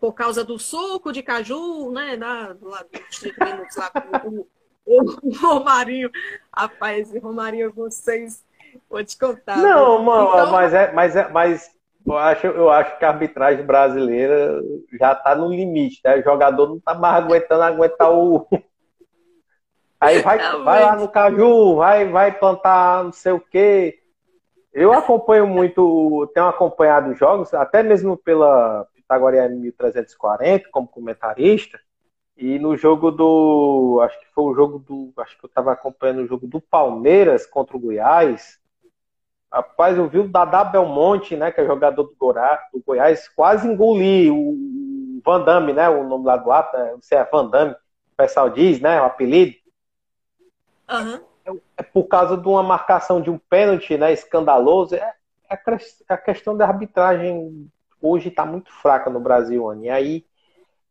por causa do suco de caju, né? Da, do dos 30 minutos lá o, o, Romarinho. Rapaz, Romarinho, vocês. Vou te contar. Não, mano, então... mas é, mas é, mas eu acho, eu acho que a arbitragem brasileira já está no limite, né? O jogador não está mais aguentando aguentar o, Aí vai, vai lá no caju, vai, vai plantar não sei o quê. Eu acompanho muito, tenho acompanhado jogos, até mesmo pela Pitagoriana 1340, como comentarista. E no jogo do. Acho que foi o jogo do. Acho que eu estava acompanhando o jogo do Palmeiras contra o Goiás. Rapaz, eu vi o Dadá Belmonte, né? Que é jogador do, Gorá, do Goiás, quase engolir o Van Damme, né? O nome lá do ato, né, você é Van Damme, o pessoal diz, né? O apelido. Uhum. É por causa de uma marcação de um pênalti, né? Escandaloso. É, é a questão da arbitragem hoje está muito fraca no Brasil, Anny. E aí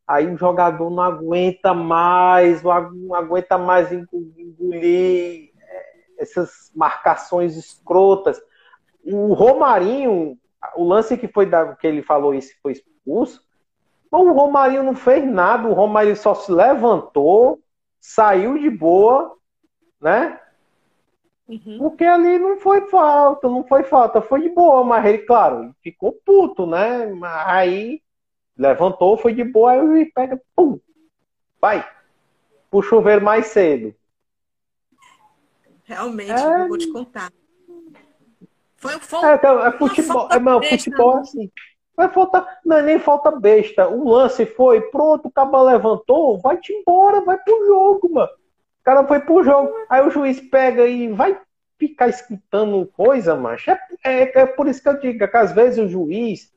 Aí o jogador não aguenta mais, não aguenta mais engolir é, essas marcações escrotas. O Romarinho, o lance que foi que ele falou isso foi expulso, o Romarinho não fez nada, o Romarinho só se levantou, saiu de boa, né? Uhum. Porque ali não foi falta, não foi falta, foi de boa, mas ele, claro, ficou puto, né? Aí Levantou, foi de boa, aí pega, pum, vai, pro chuveiro mais cedo. Realmente, é... eu vou te contar. Foi, foi é, é, é futebol, é, não, futebol assim. Vai faltar, não é nem falta besta. O lance foi, pronto, o cabo levantou, vai-te embora, vai pro jogo, mano. O cara foi pro jogo. Aí o juiz pega e vai ficar escutando coisa, macho. É, é, é por isso que eu digo que às vezes o juiz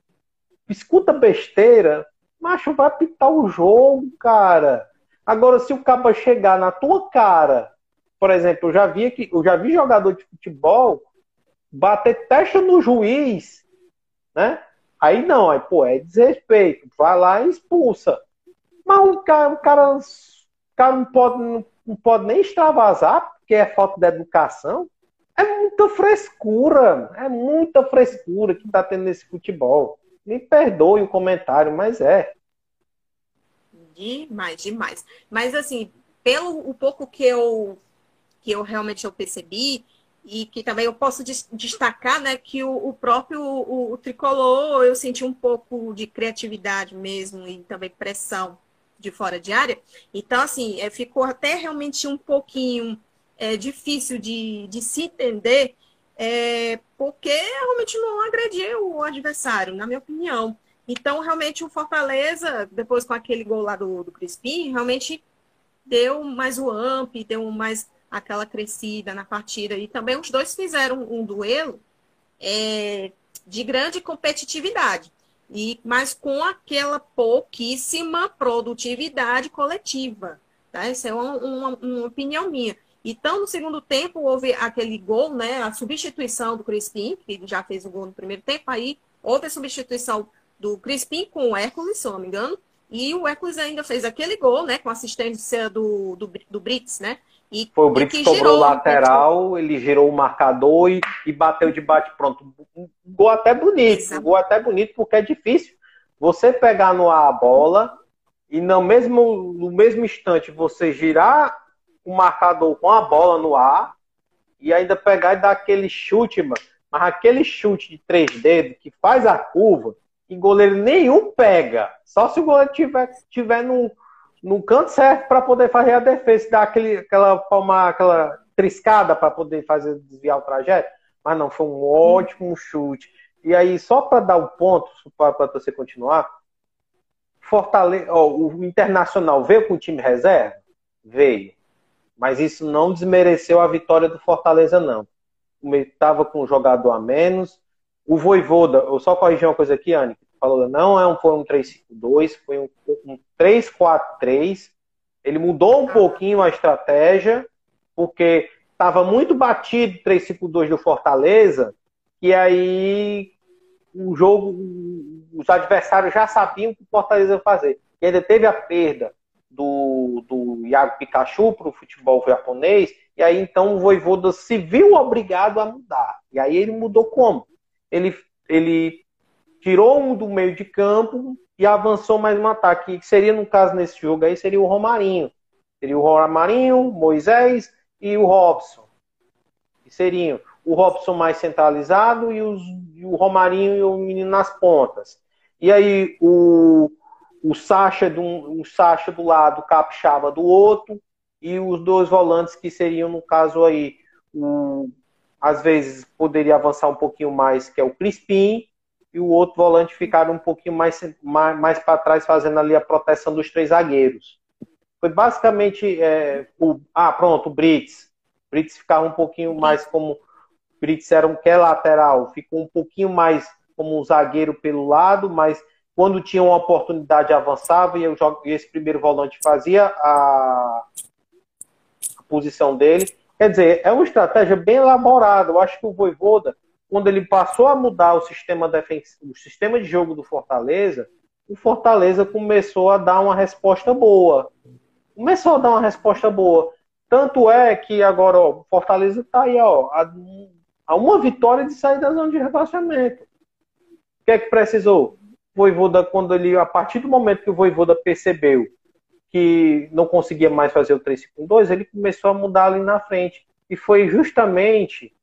escuta besteira, macho, vai pitar o jogo, cara. Agora, se o capa chegar na tua cara, por exemplo, eu já vi que eu já vi jogador de futebol bater testa no juiz, né? Aí não, aí, pô, é desrespeito. Vai lá e expulsa. Mas o cara, o cara, o cara não, pode, não, não pode nem extravasar, porque é falta de educação. É muita frescura, é muita frescura que tá tendo nesse futebol. Me perdoe o comentário, mas é. Demais, demais. Mas assim, pelo o pouco que eu que eu realmente eu percebi e que também eu posso destacar, né, que o, o próprio o, o, tricolor eu senti um pouco de criatividade mesmo e também pressão de fora de área. Então assim, é, ficou até realmente um pouquinho é, difícil de, de se entender é, porque realmente não agredia o adversário, na minha opinião. Então, realmente, o Fortaleza, depois com aquele gol lá do, do Crispim, realmente deu mais o amp, deu mais aquela crescida na partida. E também os dois fizeram um duelo é, de grande competitividade, e mas com aquela pouquíssima produtividade coletiva. Tá? Essa é uma, uma, uma opinião minha. Então, no segundo tempo, houve aquele gol, né? A substituição do Crispim, que já fez o gol no primeiro tempo, aí houve a substituição do Crispim com o Hércules, se não me engano. E o Hércules ainda fez aquele gol, né? Com assistência do, do, do Brits, né? E, Foi o Brits sobrou lateral, ele girou o marcador e, e bateu de bate pronto. Um gol até bonito, um gol até bonito, porque é difícil você pegar no ar a bola e no mesmo, no mesmo instante você girar o marcador com a bola no ar e ainda pegar e dar aquele chute, mano. Mas aquele chute de três dedos que faz a curva, que goleiro nenhum pega. Só se o goleiro tiver, tiver no, no canto certo para poder fazer a defesa, dar aquele, aquela palma, aquela triscada para poder fazer desviar o trajeto. Mas não, foi um ótimo chute. E aí, só para dar o um ponto, para você continuar, Fortaleza, ó, o Internacional veio com o time reserva? Veio. Mas isso não desmereceu a vitória do Fortaleza, não. Estava com um jogador a menos. O Voivoda, eu só corrigi uma coisa aqui, Anne, falou, não é um, foi um 3-5-2, foi um, um 3-4-3. Ele mudou um pouquinho a estratégia, porque estava muito batido o 3-5-2 do Fortaleza, e aí o jogo, os adversários já sabiam o que o Fortaleza ia fazer. E ainda teve a perda do, do Iago Pikachu para o futebol japonês, e aí então o Voivoda se viu obrigado a mudar. E aí ele mudou como? Ele, ele tirou um do meio de campo e avançou mais um ataque, que seria, no caso, nesse jogo aí, seria o Romarinho. Seria o Romarinho, Moisés e o Robson. E seriam o Robson mais centralizado e, os, e o Romarinho e o menino nas pontas. E aí o, o Sacha, do, o Sacha do lado, o Capixaba do outro, e os dois volantes que seriam, no caso aí, o, às vezes poderia avançar um pouquinho mais, que é o Crispim, e o outro volante ficar um pouquinho mais, mais, mais para trás, fazendo ali a proteção dos três zagueiros. foi basicamente é, o. Ah, pronto, o Brits. O Brits ficava um pouquinho mais como. O Brits era um que é lateral, ficou um pouquinho mais como um zagueiro pelo lado, mas quando tinha uma oportunidade avançava e, eu, e esse primeiro volante fazia a, a posição dele. Quer dizer, é uma estratégia bem elaborada. Eu acho que o Voivoda, quando ele passou a mudar o sistema, defensivo, o sistema de jogo do Fortaleza, o Fortaleza começou a dar uma resposta boa. Começou a dar uma resposta boa. Tanto é que agora ó, o Fortaleza está aí ó, a, a, uma vitória de sair da zona de rebaixamento. O que é que precisou? Voivoda, quando ele, a partir do momento que o Voivoda percebeu que não conseguia mais fazer o 3-5-2, ele começou a mudar ali na frente. E foi justamente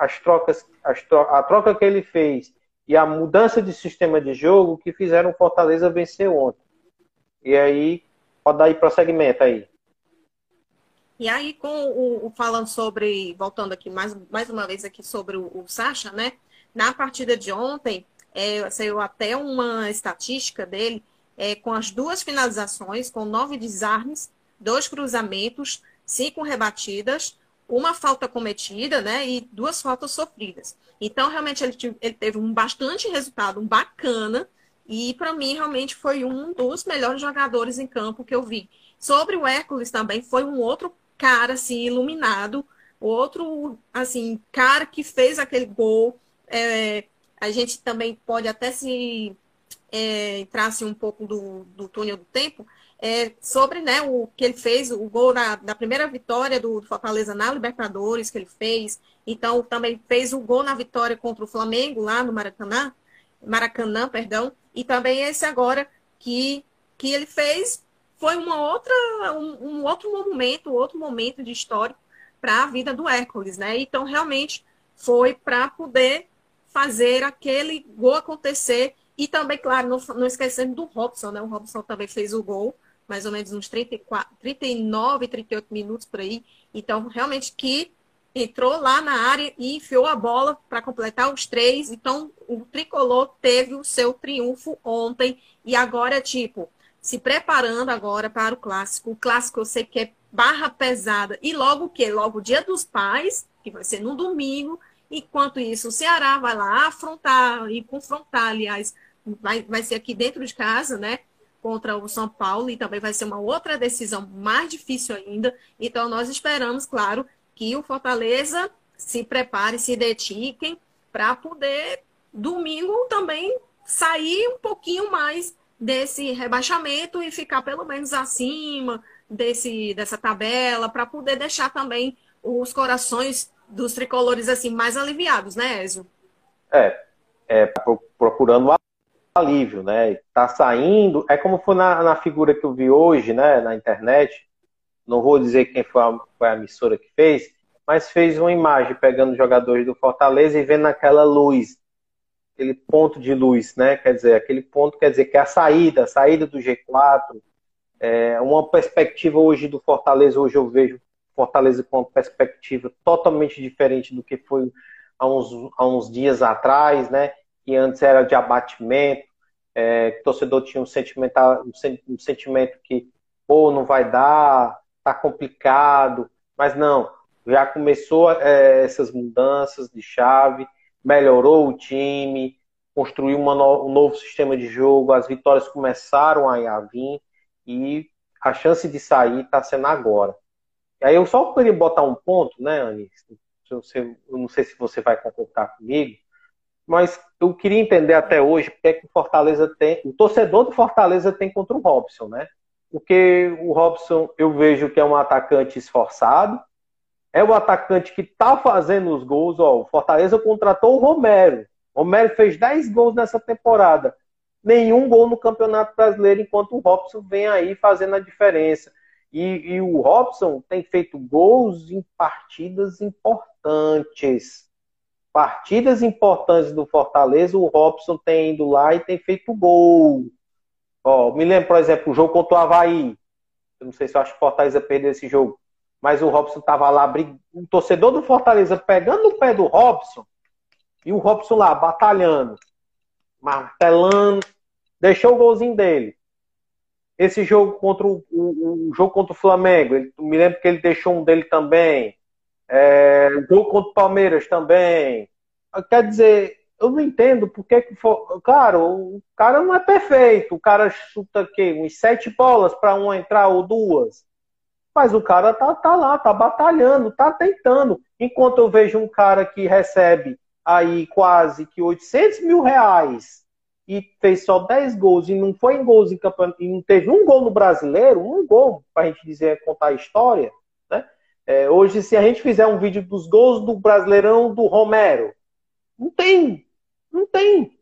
as trocas, as tro a troca que ele fez e a mudança de sistema de jogo que fizeram o Fortaleza vencer ontem. E aí, pode dar prosseguimento aí. E aí, com o, o, falando sobre, voltando aqui mais, mais uma vez aqui sobre o, o Sacha, né? Na partida de ontem, é, saiu até uma estatística dele é, com as duas finalizações, com nove desarmes, dois cruzamentos, cinco rebatidas, uma falta cometida, né, e duas faltas sofridas. Então, realmente, ele, ele teve um bastante resultado, um bacana, e para mim, realmente, foi um dos melhores jogadores em campo que eu vi. Sobre o Hércules também, foi um outro cara, assim, iluminado, outro, assim, cara que fez aquele gol. É, a gente também pode até se é, entrasse um pouco do, do túnel do tempo, é, sobre né, o que ele fez, o gol da, da primeira vitória do, do, Fortaleza na Libertadores, que ele fez. Então, também fez o gol na vitória contra o Flamengo, lá no Maracanã, Maracanã, perdão. E também esse agora que, que ele fez foi uma outra, um, um outro momento, outro momento de história para a vida do Hércules, né? Então, realmente, foi para poder fazer aquele gol acontecer e também, claro, não, não esquecendo do Robson, né? O Robson também fez o gol, mais ou menos uns 34, 39, 38 minutos por aí. Então, realmente que entrou lá na área e enfiou a bola para completar os três. Então, o tricolor teve o seu triunfo ontem e agora, tipo, se preparando agora para o clássico. O clássico eu sei que é barra pesada. E logo o quê? Logo o Dia dos Pais, que vai ser no domingo. Enquanto isso, o Ceará vai lá afrontar e confrontar, aliás, vai, vai ser aqui dentro de casa, né? Contra o São Paulo, e também vai ser uma outra decisão mais difícil ainda. Então, nós esperamos, claro, que o Fortaleza se prepare, se dediquem para poder, domingo, também sair um pouquinho mais desse rebaixamento e ficar pelo menos acima desse, dessa tabela, para poder deixar também os corações dos tricolores assim mais aliviados, né, Ezio? É, é procurando alívio, né? Tá saindo. É como foi na, na figura que eu vi hoje, né, na internet. Não vou dizer quem foi a, foi a emissora que fez, mas fez uma imagem pegando jogadores do Fortaleza e vendo aquela luz, aquele ponto de luz, né? Quer dizer, aquele ponto quer dizer que é a saída, a saída do G4, é uma perspectiva hoje do Fortaleza. Hoje eu vejo Fortaleza com uma perspectiva totalmente diferente do que foi há uns, há uns dias atrás, né? Que antes era de abatimento, é, que o torcedor tinha um, sentimental, um sentimento que, pô, não vai dar, tá complicado, mas não, já começou é, essas mudanças de chave, melhorou o time, construiu no, um novo sistema de jogo, as vitórias começaram a vir e a chance de sair está sendo agora. Aí eu só queria botar um ponto, né, Anis? Eu não sei se você vai concordar comigo, mas eu queria entender até hoje o que é que o Fortaleza tem, o torcedor do Fortaleza tem contra o Robson, né? Porque o Robson eu vejo que é um atacante esforçado, é o atacante que tá fazendo os gols, ó, o Fortaleza contratou o Romero. O Romero fez 10 gols nessa temporada. Nenhum gol no Campeonato Brasileiro, enquanto o Robson vem aí fazendo a diferença. E, e o Robson tem feito gols em partidas importantes partidas importantes do Fortaleza, o Robson tem ido lá e tem feito gol. Ó, me lembro, por exemplo, o jogo contra o Havaí. Eu não sei se eu acho que o Fortaleza perdeu esse jogo. Mas o Robson estava lá, o torcedor do Fortaleza pegando o pé do Robson e o Robson lá batalhando, martelando, deixou o golzinho dele. esse jogo contra o, o, o jogo contra o Flamengo, ele, me lembro que ele deixou um dele também. É, jogo contra o Palmeiras também. Quer dizer, eu não entendo porque que for. Claro, o cara não é perfeito. O cara chuta quê? uns sete bolas para uma entrar ou duas. Mas o cara tá, tá lá, tá batalhando, tá tentando. Enquanto eu vejo um cara que recebe aí quase que 800 mil reais e fez só 10 gols e não foi em gols em campeonato, e não teve um gol no brasileiro, um gol, para a gente dizer, contar a história? É, hoje, se a gente fizer um vídeo dos gols do Brasileirão do Romero, não tem, não tem.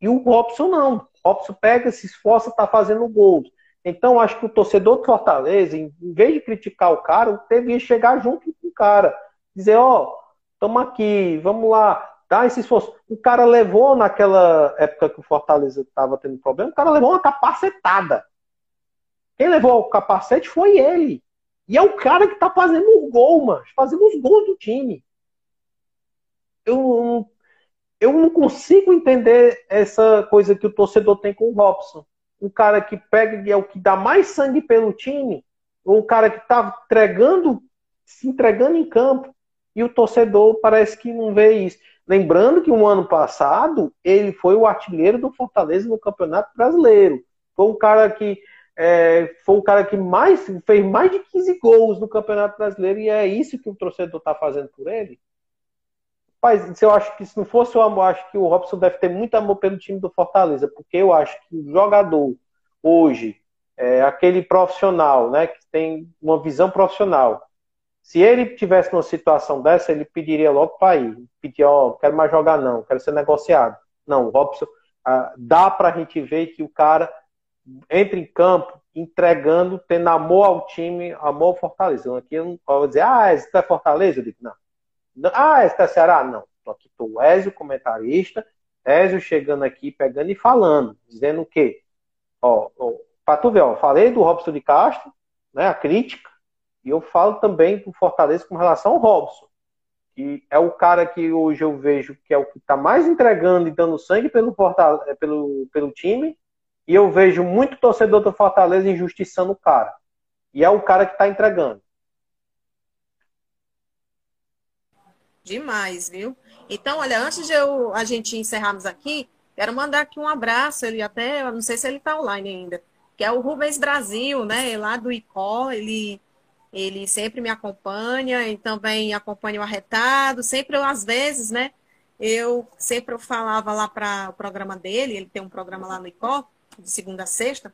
E o Robson não. O Robson pega, se esforça, tá fazendo gols. Então, acho que o torcedor do Fortaleza, em vez de criticar o cara, devia chegar junto com o cara. Dizer, ó, oh, estamos aqui, vamos lá, dá esse esforço. O cara levou, naquela época que o Fortaleza estava tendo problema, o cara levou uma capacetada. Quem levou o capacete foi ele. E é o cara que tá fazendo o gol, mano. Fazendo os gols do time. Eu, eu não consigo entender essa coisa que o torcedor tem com o Robson. Um cara que pega e é o que dá mais sangue pelo time. Um cara que tá entregando, se entregando em campo e o torcedor parece que não vê isso. Lembrando que um ano passado ele foi o artilheiro do Fortaleza no Campeonato Brasileiro. Foi um cara que é, foi o cara que mais fez mais de 15 gols no Campeonato Brasileiro e é isso que o torcedor está fazendo por ele. Mas eu acho que se não fosse o amor, acho que o Robson deve ter muito amor pelo time do Fortaleza, porque eu acho que o jogador hoje, é, aquele profissional, né, que tem uma visão profissional, se ele tivesse numa situação dessa, ele pediria logo para ir. Pedir, ó, oh, quero mais jogar não, quero ser negociado. Não, o Robson, ah, dá para a gente ver que o cara entra em campo entregando, tendo amor ao time, amor ao Fortaleza. Aqui eu não vou dizer, ah, esse é Fortaleza? Eu digo, não. Ah, esse é Ceará? Não. Tô aqui, tô o Ézio, comentarista, Ézio chegando aqui, pegando e falando, dizendo o quê? Ó, ó, tu ver, ó, falei do Robson de Castro, né, a crítica, e eu falo também do Fortaleza com relação ao Robson, que é o cara que hoje eu vejo que é o que está mais entregando e dando sangue pelo, pelo, pelo time, e eu vejo muito torcedor do Fortaleza injustiçando o cara. E é o cara que está entregando. Demais, viu? Então, olha, antes de eu, a gente encerrarmos aqui, quero mandar aqui um abraço, ele até, não sei se ele está online ainda, que é o Rubens Brasil, né? Lá do ICO, ele ele sempre me acompanha e também acompanha o arretado. Sempre, eu, às vezes, né? Eu sempre eu falava lá para o programa dele, ele tem um programa lá no ICO, de segunda a sexta,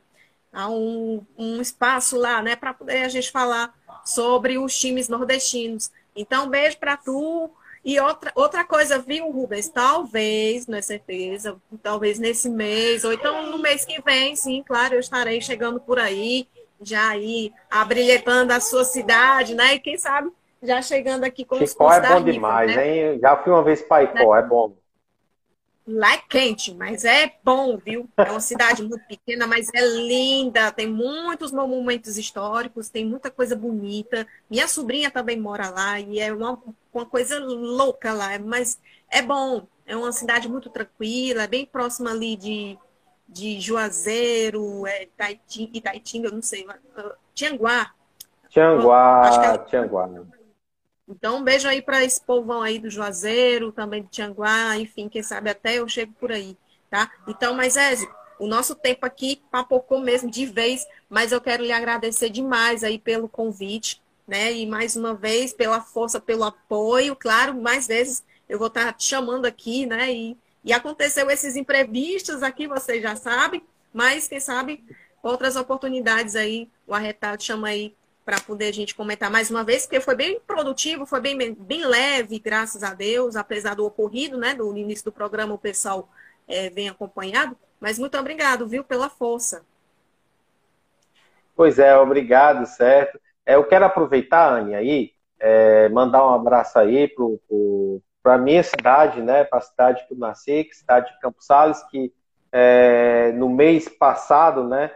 há um, um espaço lá, né, para poder a gente falar sobre os times nordestinos. Então, beijo para tu. E outra, outra coisa, viu, Rubens? Talvez, não é certeza, talvez nesse mês, ou então no mês que vem, sim, claro, eu estarei chegando por aí já aí abrilhetando a sua cidade, né? E quem sabe já chegando aqui com Chicó os é bom demais, né? hein? Já fui uma vez para Icó, né? é bom. Lá é quente, mas é bom, viu? É uma cidade muito pequena, mas é linda. Tem muitos momentos históricos, tem muita coisa bonita. Minha sobrinha também mora lá e é uma, uma coisa louca lá, mas é bom. É uma cidade muito tranquila, é bem próxima ali de de Juazeiro, é, Itaitinga, Itaitinga, eu não sei, uh, Tianguá. Tianguá, é... Tianguá. Então, um beijo aí para esse povão aí do Juazeiro, também de Tianguá, enfim, quem sabe até eu chego por aí, tá? Então, mas Ézio, o nosso tempo aqui papocou mesmo de vez, mas eu quero lhe agradecer demais aí pelo convite, né? E mais uma vez pela força, pelo apoio, claro, mais vezes eu vou estar te chamando aqui, né? E e aconteceu esses imprevistos aqui, vocês já sabem, mas quem sabe outras oportunidades aí, o arretado chama aí para poder a gente comentar mais uma vez, porque foi bem produtivo, foi bem, bem leve, graças a Deus, apesar do ocorrido, né? No início do programa o pessoal é, vem acompanhado, mas muito obrigado, viu, pela força. Pois é, obrigado, certo. É, eu quero aproveitar, Anne, aí, é, mandar um abraço aí pro, pro para minha cidade, né, para a cidade que eu nasci, que é a cidade de Campos Sales, que é, no mês passado, né,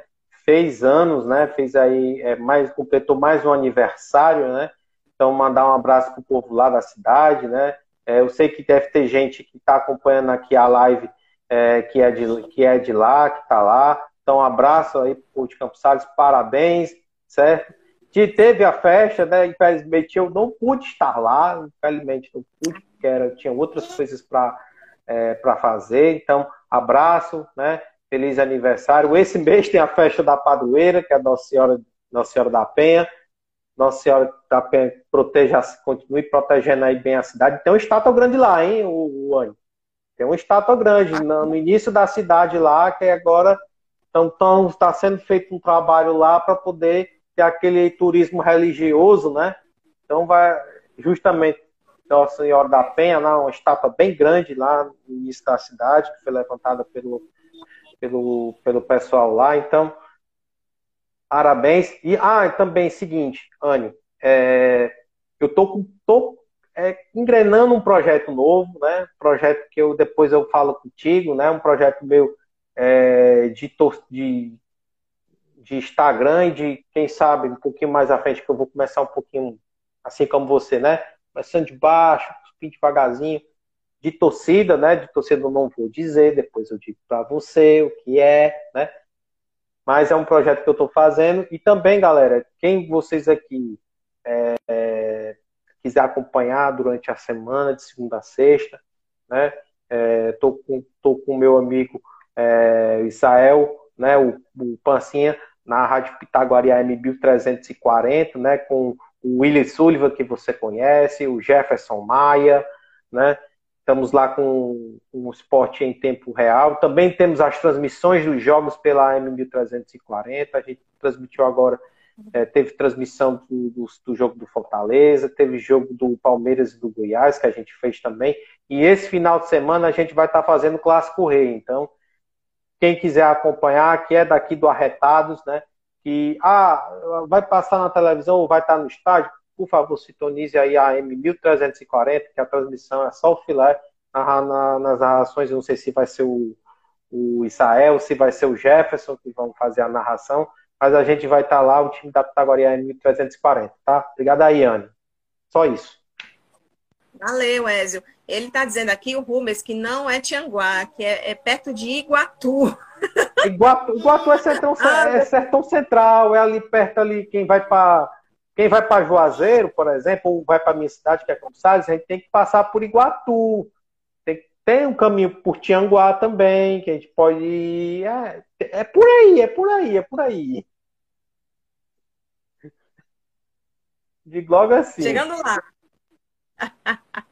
fez anos, né, fez aí, é, mais, completou mais um aniversário, né, então mandar um abraço para o povo lá da cidade, né, é, eu sei que deve ter gente que está acompanhando aqui a live é, que, é de, que é de lá, que está lá, Então, um abraço aí pro de Campos Salles, parabéns, certo? Que teve a festa, né? Infelizmente eu não pude estar lá, infelizmente não pude, porque era, tinha outras coisas para é, fazer. Então, abraço, né? Feliz aniversário. Esse mês tem a festa da padroeira, que é Nossa Senhora, Nossa Senhora da Penha. Nossa Senhora da Penha proteja, continue protegendo aí bem a cidade. Tem uma estátua grande lá, hein, o, o? Tem uma estátua grande no, no início da cidade lá, que agora então está sendo feito um trabalho lá para poder ter aquele turismo religioso, né? Então vai justamente Nossa Senhora da Penha, lá, uma estátua bem grande lá no início da cidade, que foi levantada pelo, pelo, pelo pessoal lá. Então, parabéns. E ah, também seguinte, Anne, é, eu tô, tô é, engrenando um projeto novo, né? Projeto que eu depois eu falo contigo, né? Um projeto meu é, de, de, de Instagram e de, quem sabe, um pouquinho mais à frente, que eu vou começar um pouquinho assim como você, né? Começando de baixo, devagarzinho, de torcida, né? De torcida eu não vou dizer, depois eu digo para você o que é, né? Mas é um projeto que eu estou fazendo. E também, galera, quem vocês aqui é, é, quiser acompanhar durante a semana, de segunda a sexta, né? É, com, tô com meu amigo é, Israel, né? O, o Pancinha, na Rádio Pitaguari AM 1340, né? Com o William Sullivan, que você conhece, o Jefferson Maia, né? Estamos lá com o esporte em tempo real. Também temos as transmissões dos jogos pela AM1340. A gente transmitiu agora é, teve transmissão do, do, do, jogo do Fortaleza, teve jogo do Palmeiras e do Goiás, que a gente fez também. E esse final de semana a gente vai estar tá fazendo Clássico Rei. Então, quem quiser acompanhar, que é daqui do Arretados, né? Que ah, vai passar na televisão ou vai estar no estádio, por favor, sintonize aí a M1340, que a transmissão é só o filé na, na, nas narrações. Eu não sei se vai ser o, o Israel, se vai ser o Jefferson que vão fazer a narração mas a gente vai estar tá lá, o time da Pitagoria é 1340, tá? Obrigado aí, Anne. Só isso. Valeu, Ézio. Ele está dizendo aqui, o Rubens, que não é Tianguá, que é, é perto de Iguatu. Iguatu, Iguatu é, sertão, ah, é sertão central, é ali perto ali, quem vai para quem vai para Juazeiro, por exemplo, ou vai para minha cidade, que é Gonçalves, a gente tem que passar por Iguatu. Tem, tem um caminho por Tianguá também, que a gente pode ir. É, é por aí, é por aí, é por aí. Digo logo assim. Chegando lá.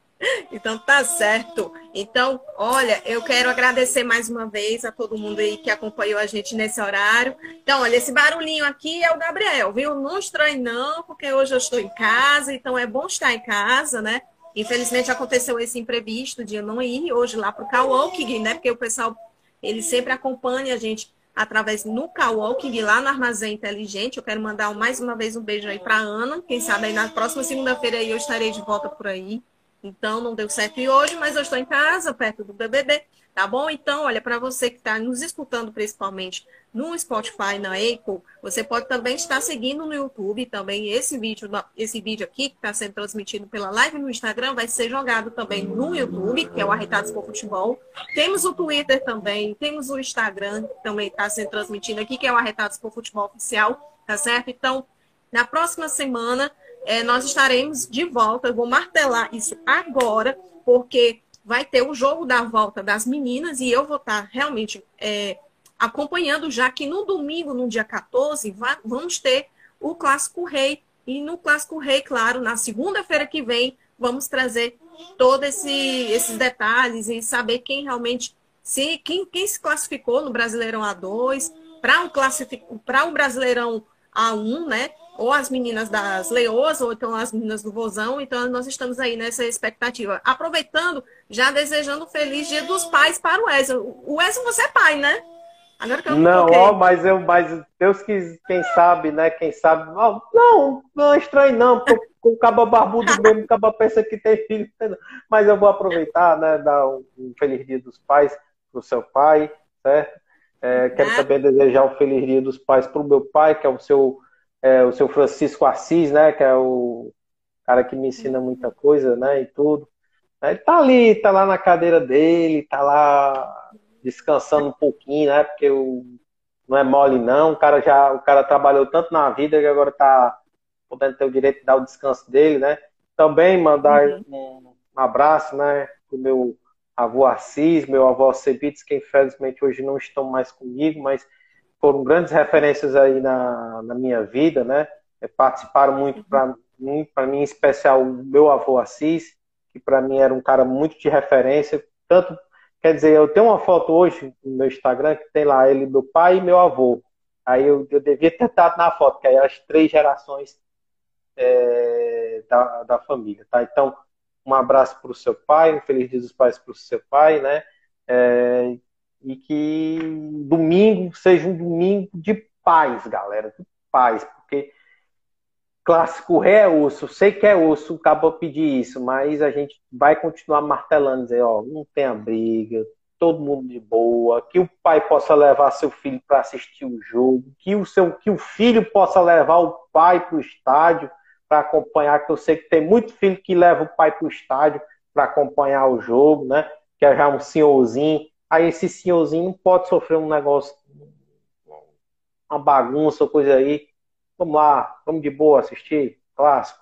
Então tá certo. Então, olha, eu quero agradecer mais uma vez a todo mundo aí que acompanhou a gente nesse horário. Então, olha, esse barulhinho aqui é o Gabriel, viu? Não estranhe não, porque hoje eu estou em casa, então é bom estar em casa, né? Infelizmente aconteceu esse imprevisto de eu não ir hoje lá pro Coworking, né? Porque o pessoal, ele sempre acompanha a gente através no Coworking, lá no Armazém Inteligente. Eu quero mandar mais uma vez um beijo aí para Ana. Quem sabe aí na próxima segunda-feira eu estarei de volta por aí. Então não deu certo hoje, mas eu estou em casa, perto do BBB. Tá bom? Então, olha, para você que está nos escutando principalmente no Spotify, na Apple, você pode também estar seguindo no YouTube também esse vídeo, esse vídeo aqui que está sendo transmitido pela live no Instagram vai ser jogado também no YouTube, que é o Arretados por Futebol. Temos o Twitter também, temos o Instagram que também está sendo transmitido aqui, que é o Arretados por Futebol Oficial, tá certo? Então, na próxima semana é, nós estaremos de volta. Eu vou martelar isso agora, porque vai ter o jogo da volta das meninas e eu vou estar realmente é, acompanhando, já que no domingo, no dia 14, vai, vamos ter o Clássico Rei. E no Clássico Rei, claro, na segunda-feira que vem, vamos trazer todos esse, esses detalhes e saber quem realmente se quem, quem se classificou no Brasileirão A2 para para um Brasileirão A1, né? Ou as meninas das Leoas, ou então as meninas do Vozão. Então, nós estamos aí nessa expectativa. Aproveitando, já desejando um feliz dia dos pais para o Wesley. O Wesley, você é pai, né? Agora que eu não, ó, mas eu, mas Deus quis, quem sabe, né? Quem sabe. Ó, não, não é estranho, não, porque com o cabo barbudo mesmo, o cabo pensa que tem filho. Mas eu vou aproveitar, né? Dar um, um feliz dia dos pais para o seu pai, certo? É, quero também desejar um feliz dia dos pais para o meu pai, que é o seu é, o seu Francisco Assis, né, que é o cara que me ensina muita coisa, né, e tudo. Ele tá ali, tá lá na cadeira dele, tá lá descansando um pouquinho, né, porque o, não é mole não. O cara já, o cara trabalhou tanto na vida que agora está podendo ter o direito de dar o descanso dele, né? Também mandar uhum. um, abraço, né, pro meu avô Assis, meu avô Cebites, que infelizmente hoje não estão mais comigo, mas foram grandes referências aí na, na minha vida, né? É, participaram muito para mim, para mim em especial o meu avô Assis, que para mim era um cara muito de referência, tanto quer dizer, eu tenho uma foto hoje no meu Instagram que tem lá ele, meu pai e meu avô. Aí eu, eu devia ter dado na foto, que aí as três gerações é, da, da família, tá? Então, um abraço para o seu pai, um feliz dia dos pais para o seu pai, né? É, e que domingo seja um domingo de paz, galera, de paz, porque clássico é osso, sei que é osso, acabou pedir isso, mas a gente vai continuar martelando, dizer, ó, não tenha briga, todo mundo de boa, que o pai possa levar seu filho para assistir o jogo, que o seu que o filho possa levar o pai para o estádio para acompanhar, que eu sei que tem muito filho que leva o pai para o estádio para acompanhar o jogo, né? Que é já um senhorzinho. Aí esse senhorzinho não pode sofrer um negócio, uma bagunça ou coisa aí. Vamos lá, vamos de boa assistir, clássico.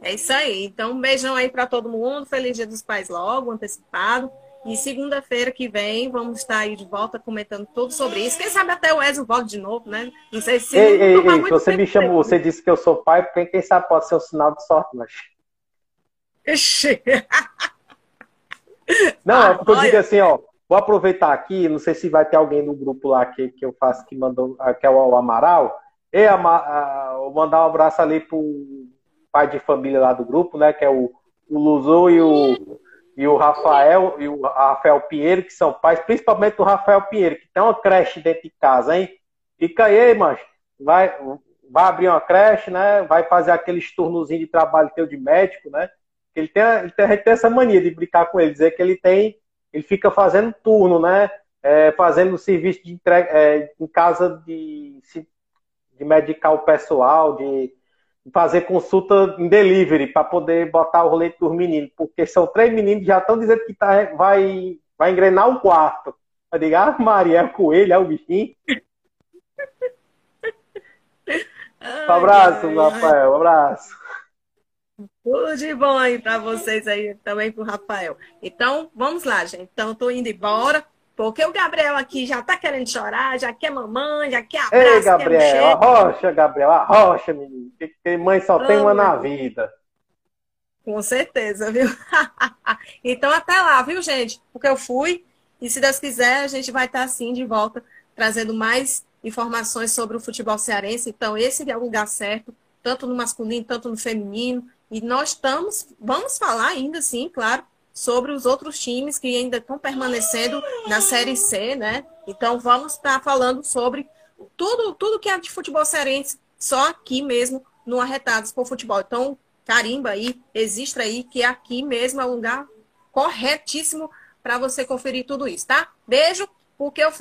É isso aí. Então, um beijão aí para todo mundo. Feliz Dia dos Pais logo, antecipado. E segunda-feira que vem vamos estar aí de volta comentando tudo sobre isso. Quem sabe até o Ezio volta de novo, né? Não sei se. Ei, ei, ei você me chamou, você disse que eu sou pai, porque quem sabe pode ser um sinal de sorte, mas. Não, é porque eu digo assim, ó. Vou aproveitar aqui, não sei se vai ter alguém no grupo lá que, que eu faço que mandou, que é o Amaral. E a, vou mandar um abraço ali pro pai de família lá do grupo, né? Que é o, o Luzu e o e o Rafael e o Rafael Pinheiro, que são pais, principalmente o Rafael Pinheiro, que tem uma creche dentro de casa, hein? Fica aí, mas vai, vai abrir uma creche, né? Vai fazer aqueles turnozinhos de trabalho teu de médico, né? Ele tem, ele tem, a gente tem essa mania de brincar com ele, dizer que ele tem, ele fica fazendo turno, né? É, fazendo serviço de entrega é, em casa de, de medicar o pessoal, de fazer consulta em delivery para poder botar o rolete dos meninos, porque são três meninos que já estão dizendo que tá, vai, vai engrenar o quarto. Eu digo, ah, Maria, é o coelho, é o bichinho. um abraço, ai, Rafael, um abraço. Tudo de bom aí para vocês aí, também pro Rafael. Então, vamos lá, gente. Então, tô indo embora. Porque o Gabriel aqui já tá querendo chorar, já quer mamãe, já quer abraço, Ei, Gabriel, arrocha, Gabriel, arrocha, menino. Que mãe só tem uma na vida. Com certeza, viu? então até lá, viu, gente? Porque eu fui e se Deus quiser, a gente vai estar assim de volta, trazendo mais informações sobre o futebol cearense. Então esse é o lugar certo, tanto no masculino, tanto no feminino. E nós estamos, vamos falar ainda, sim, claro, sobre os outros times que ainda estão permanecendo na Série C, né? Então vamos estar falando sobre tudo, tudo que é de futebol cearense, só aqui mesmo no Arretados por Futebol. Então, carimba aí, existe aí, que aqui mesmo é o lugar corretíssimo para você conferir tudo isso, tá? Beijo, porque eu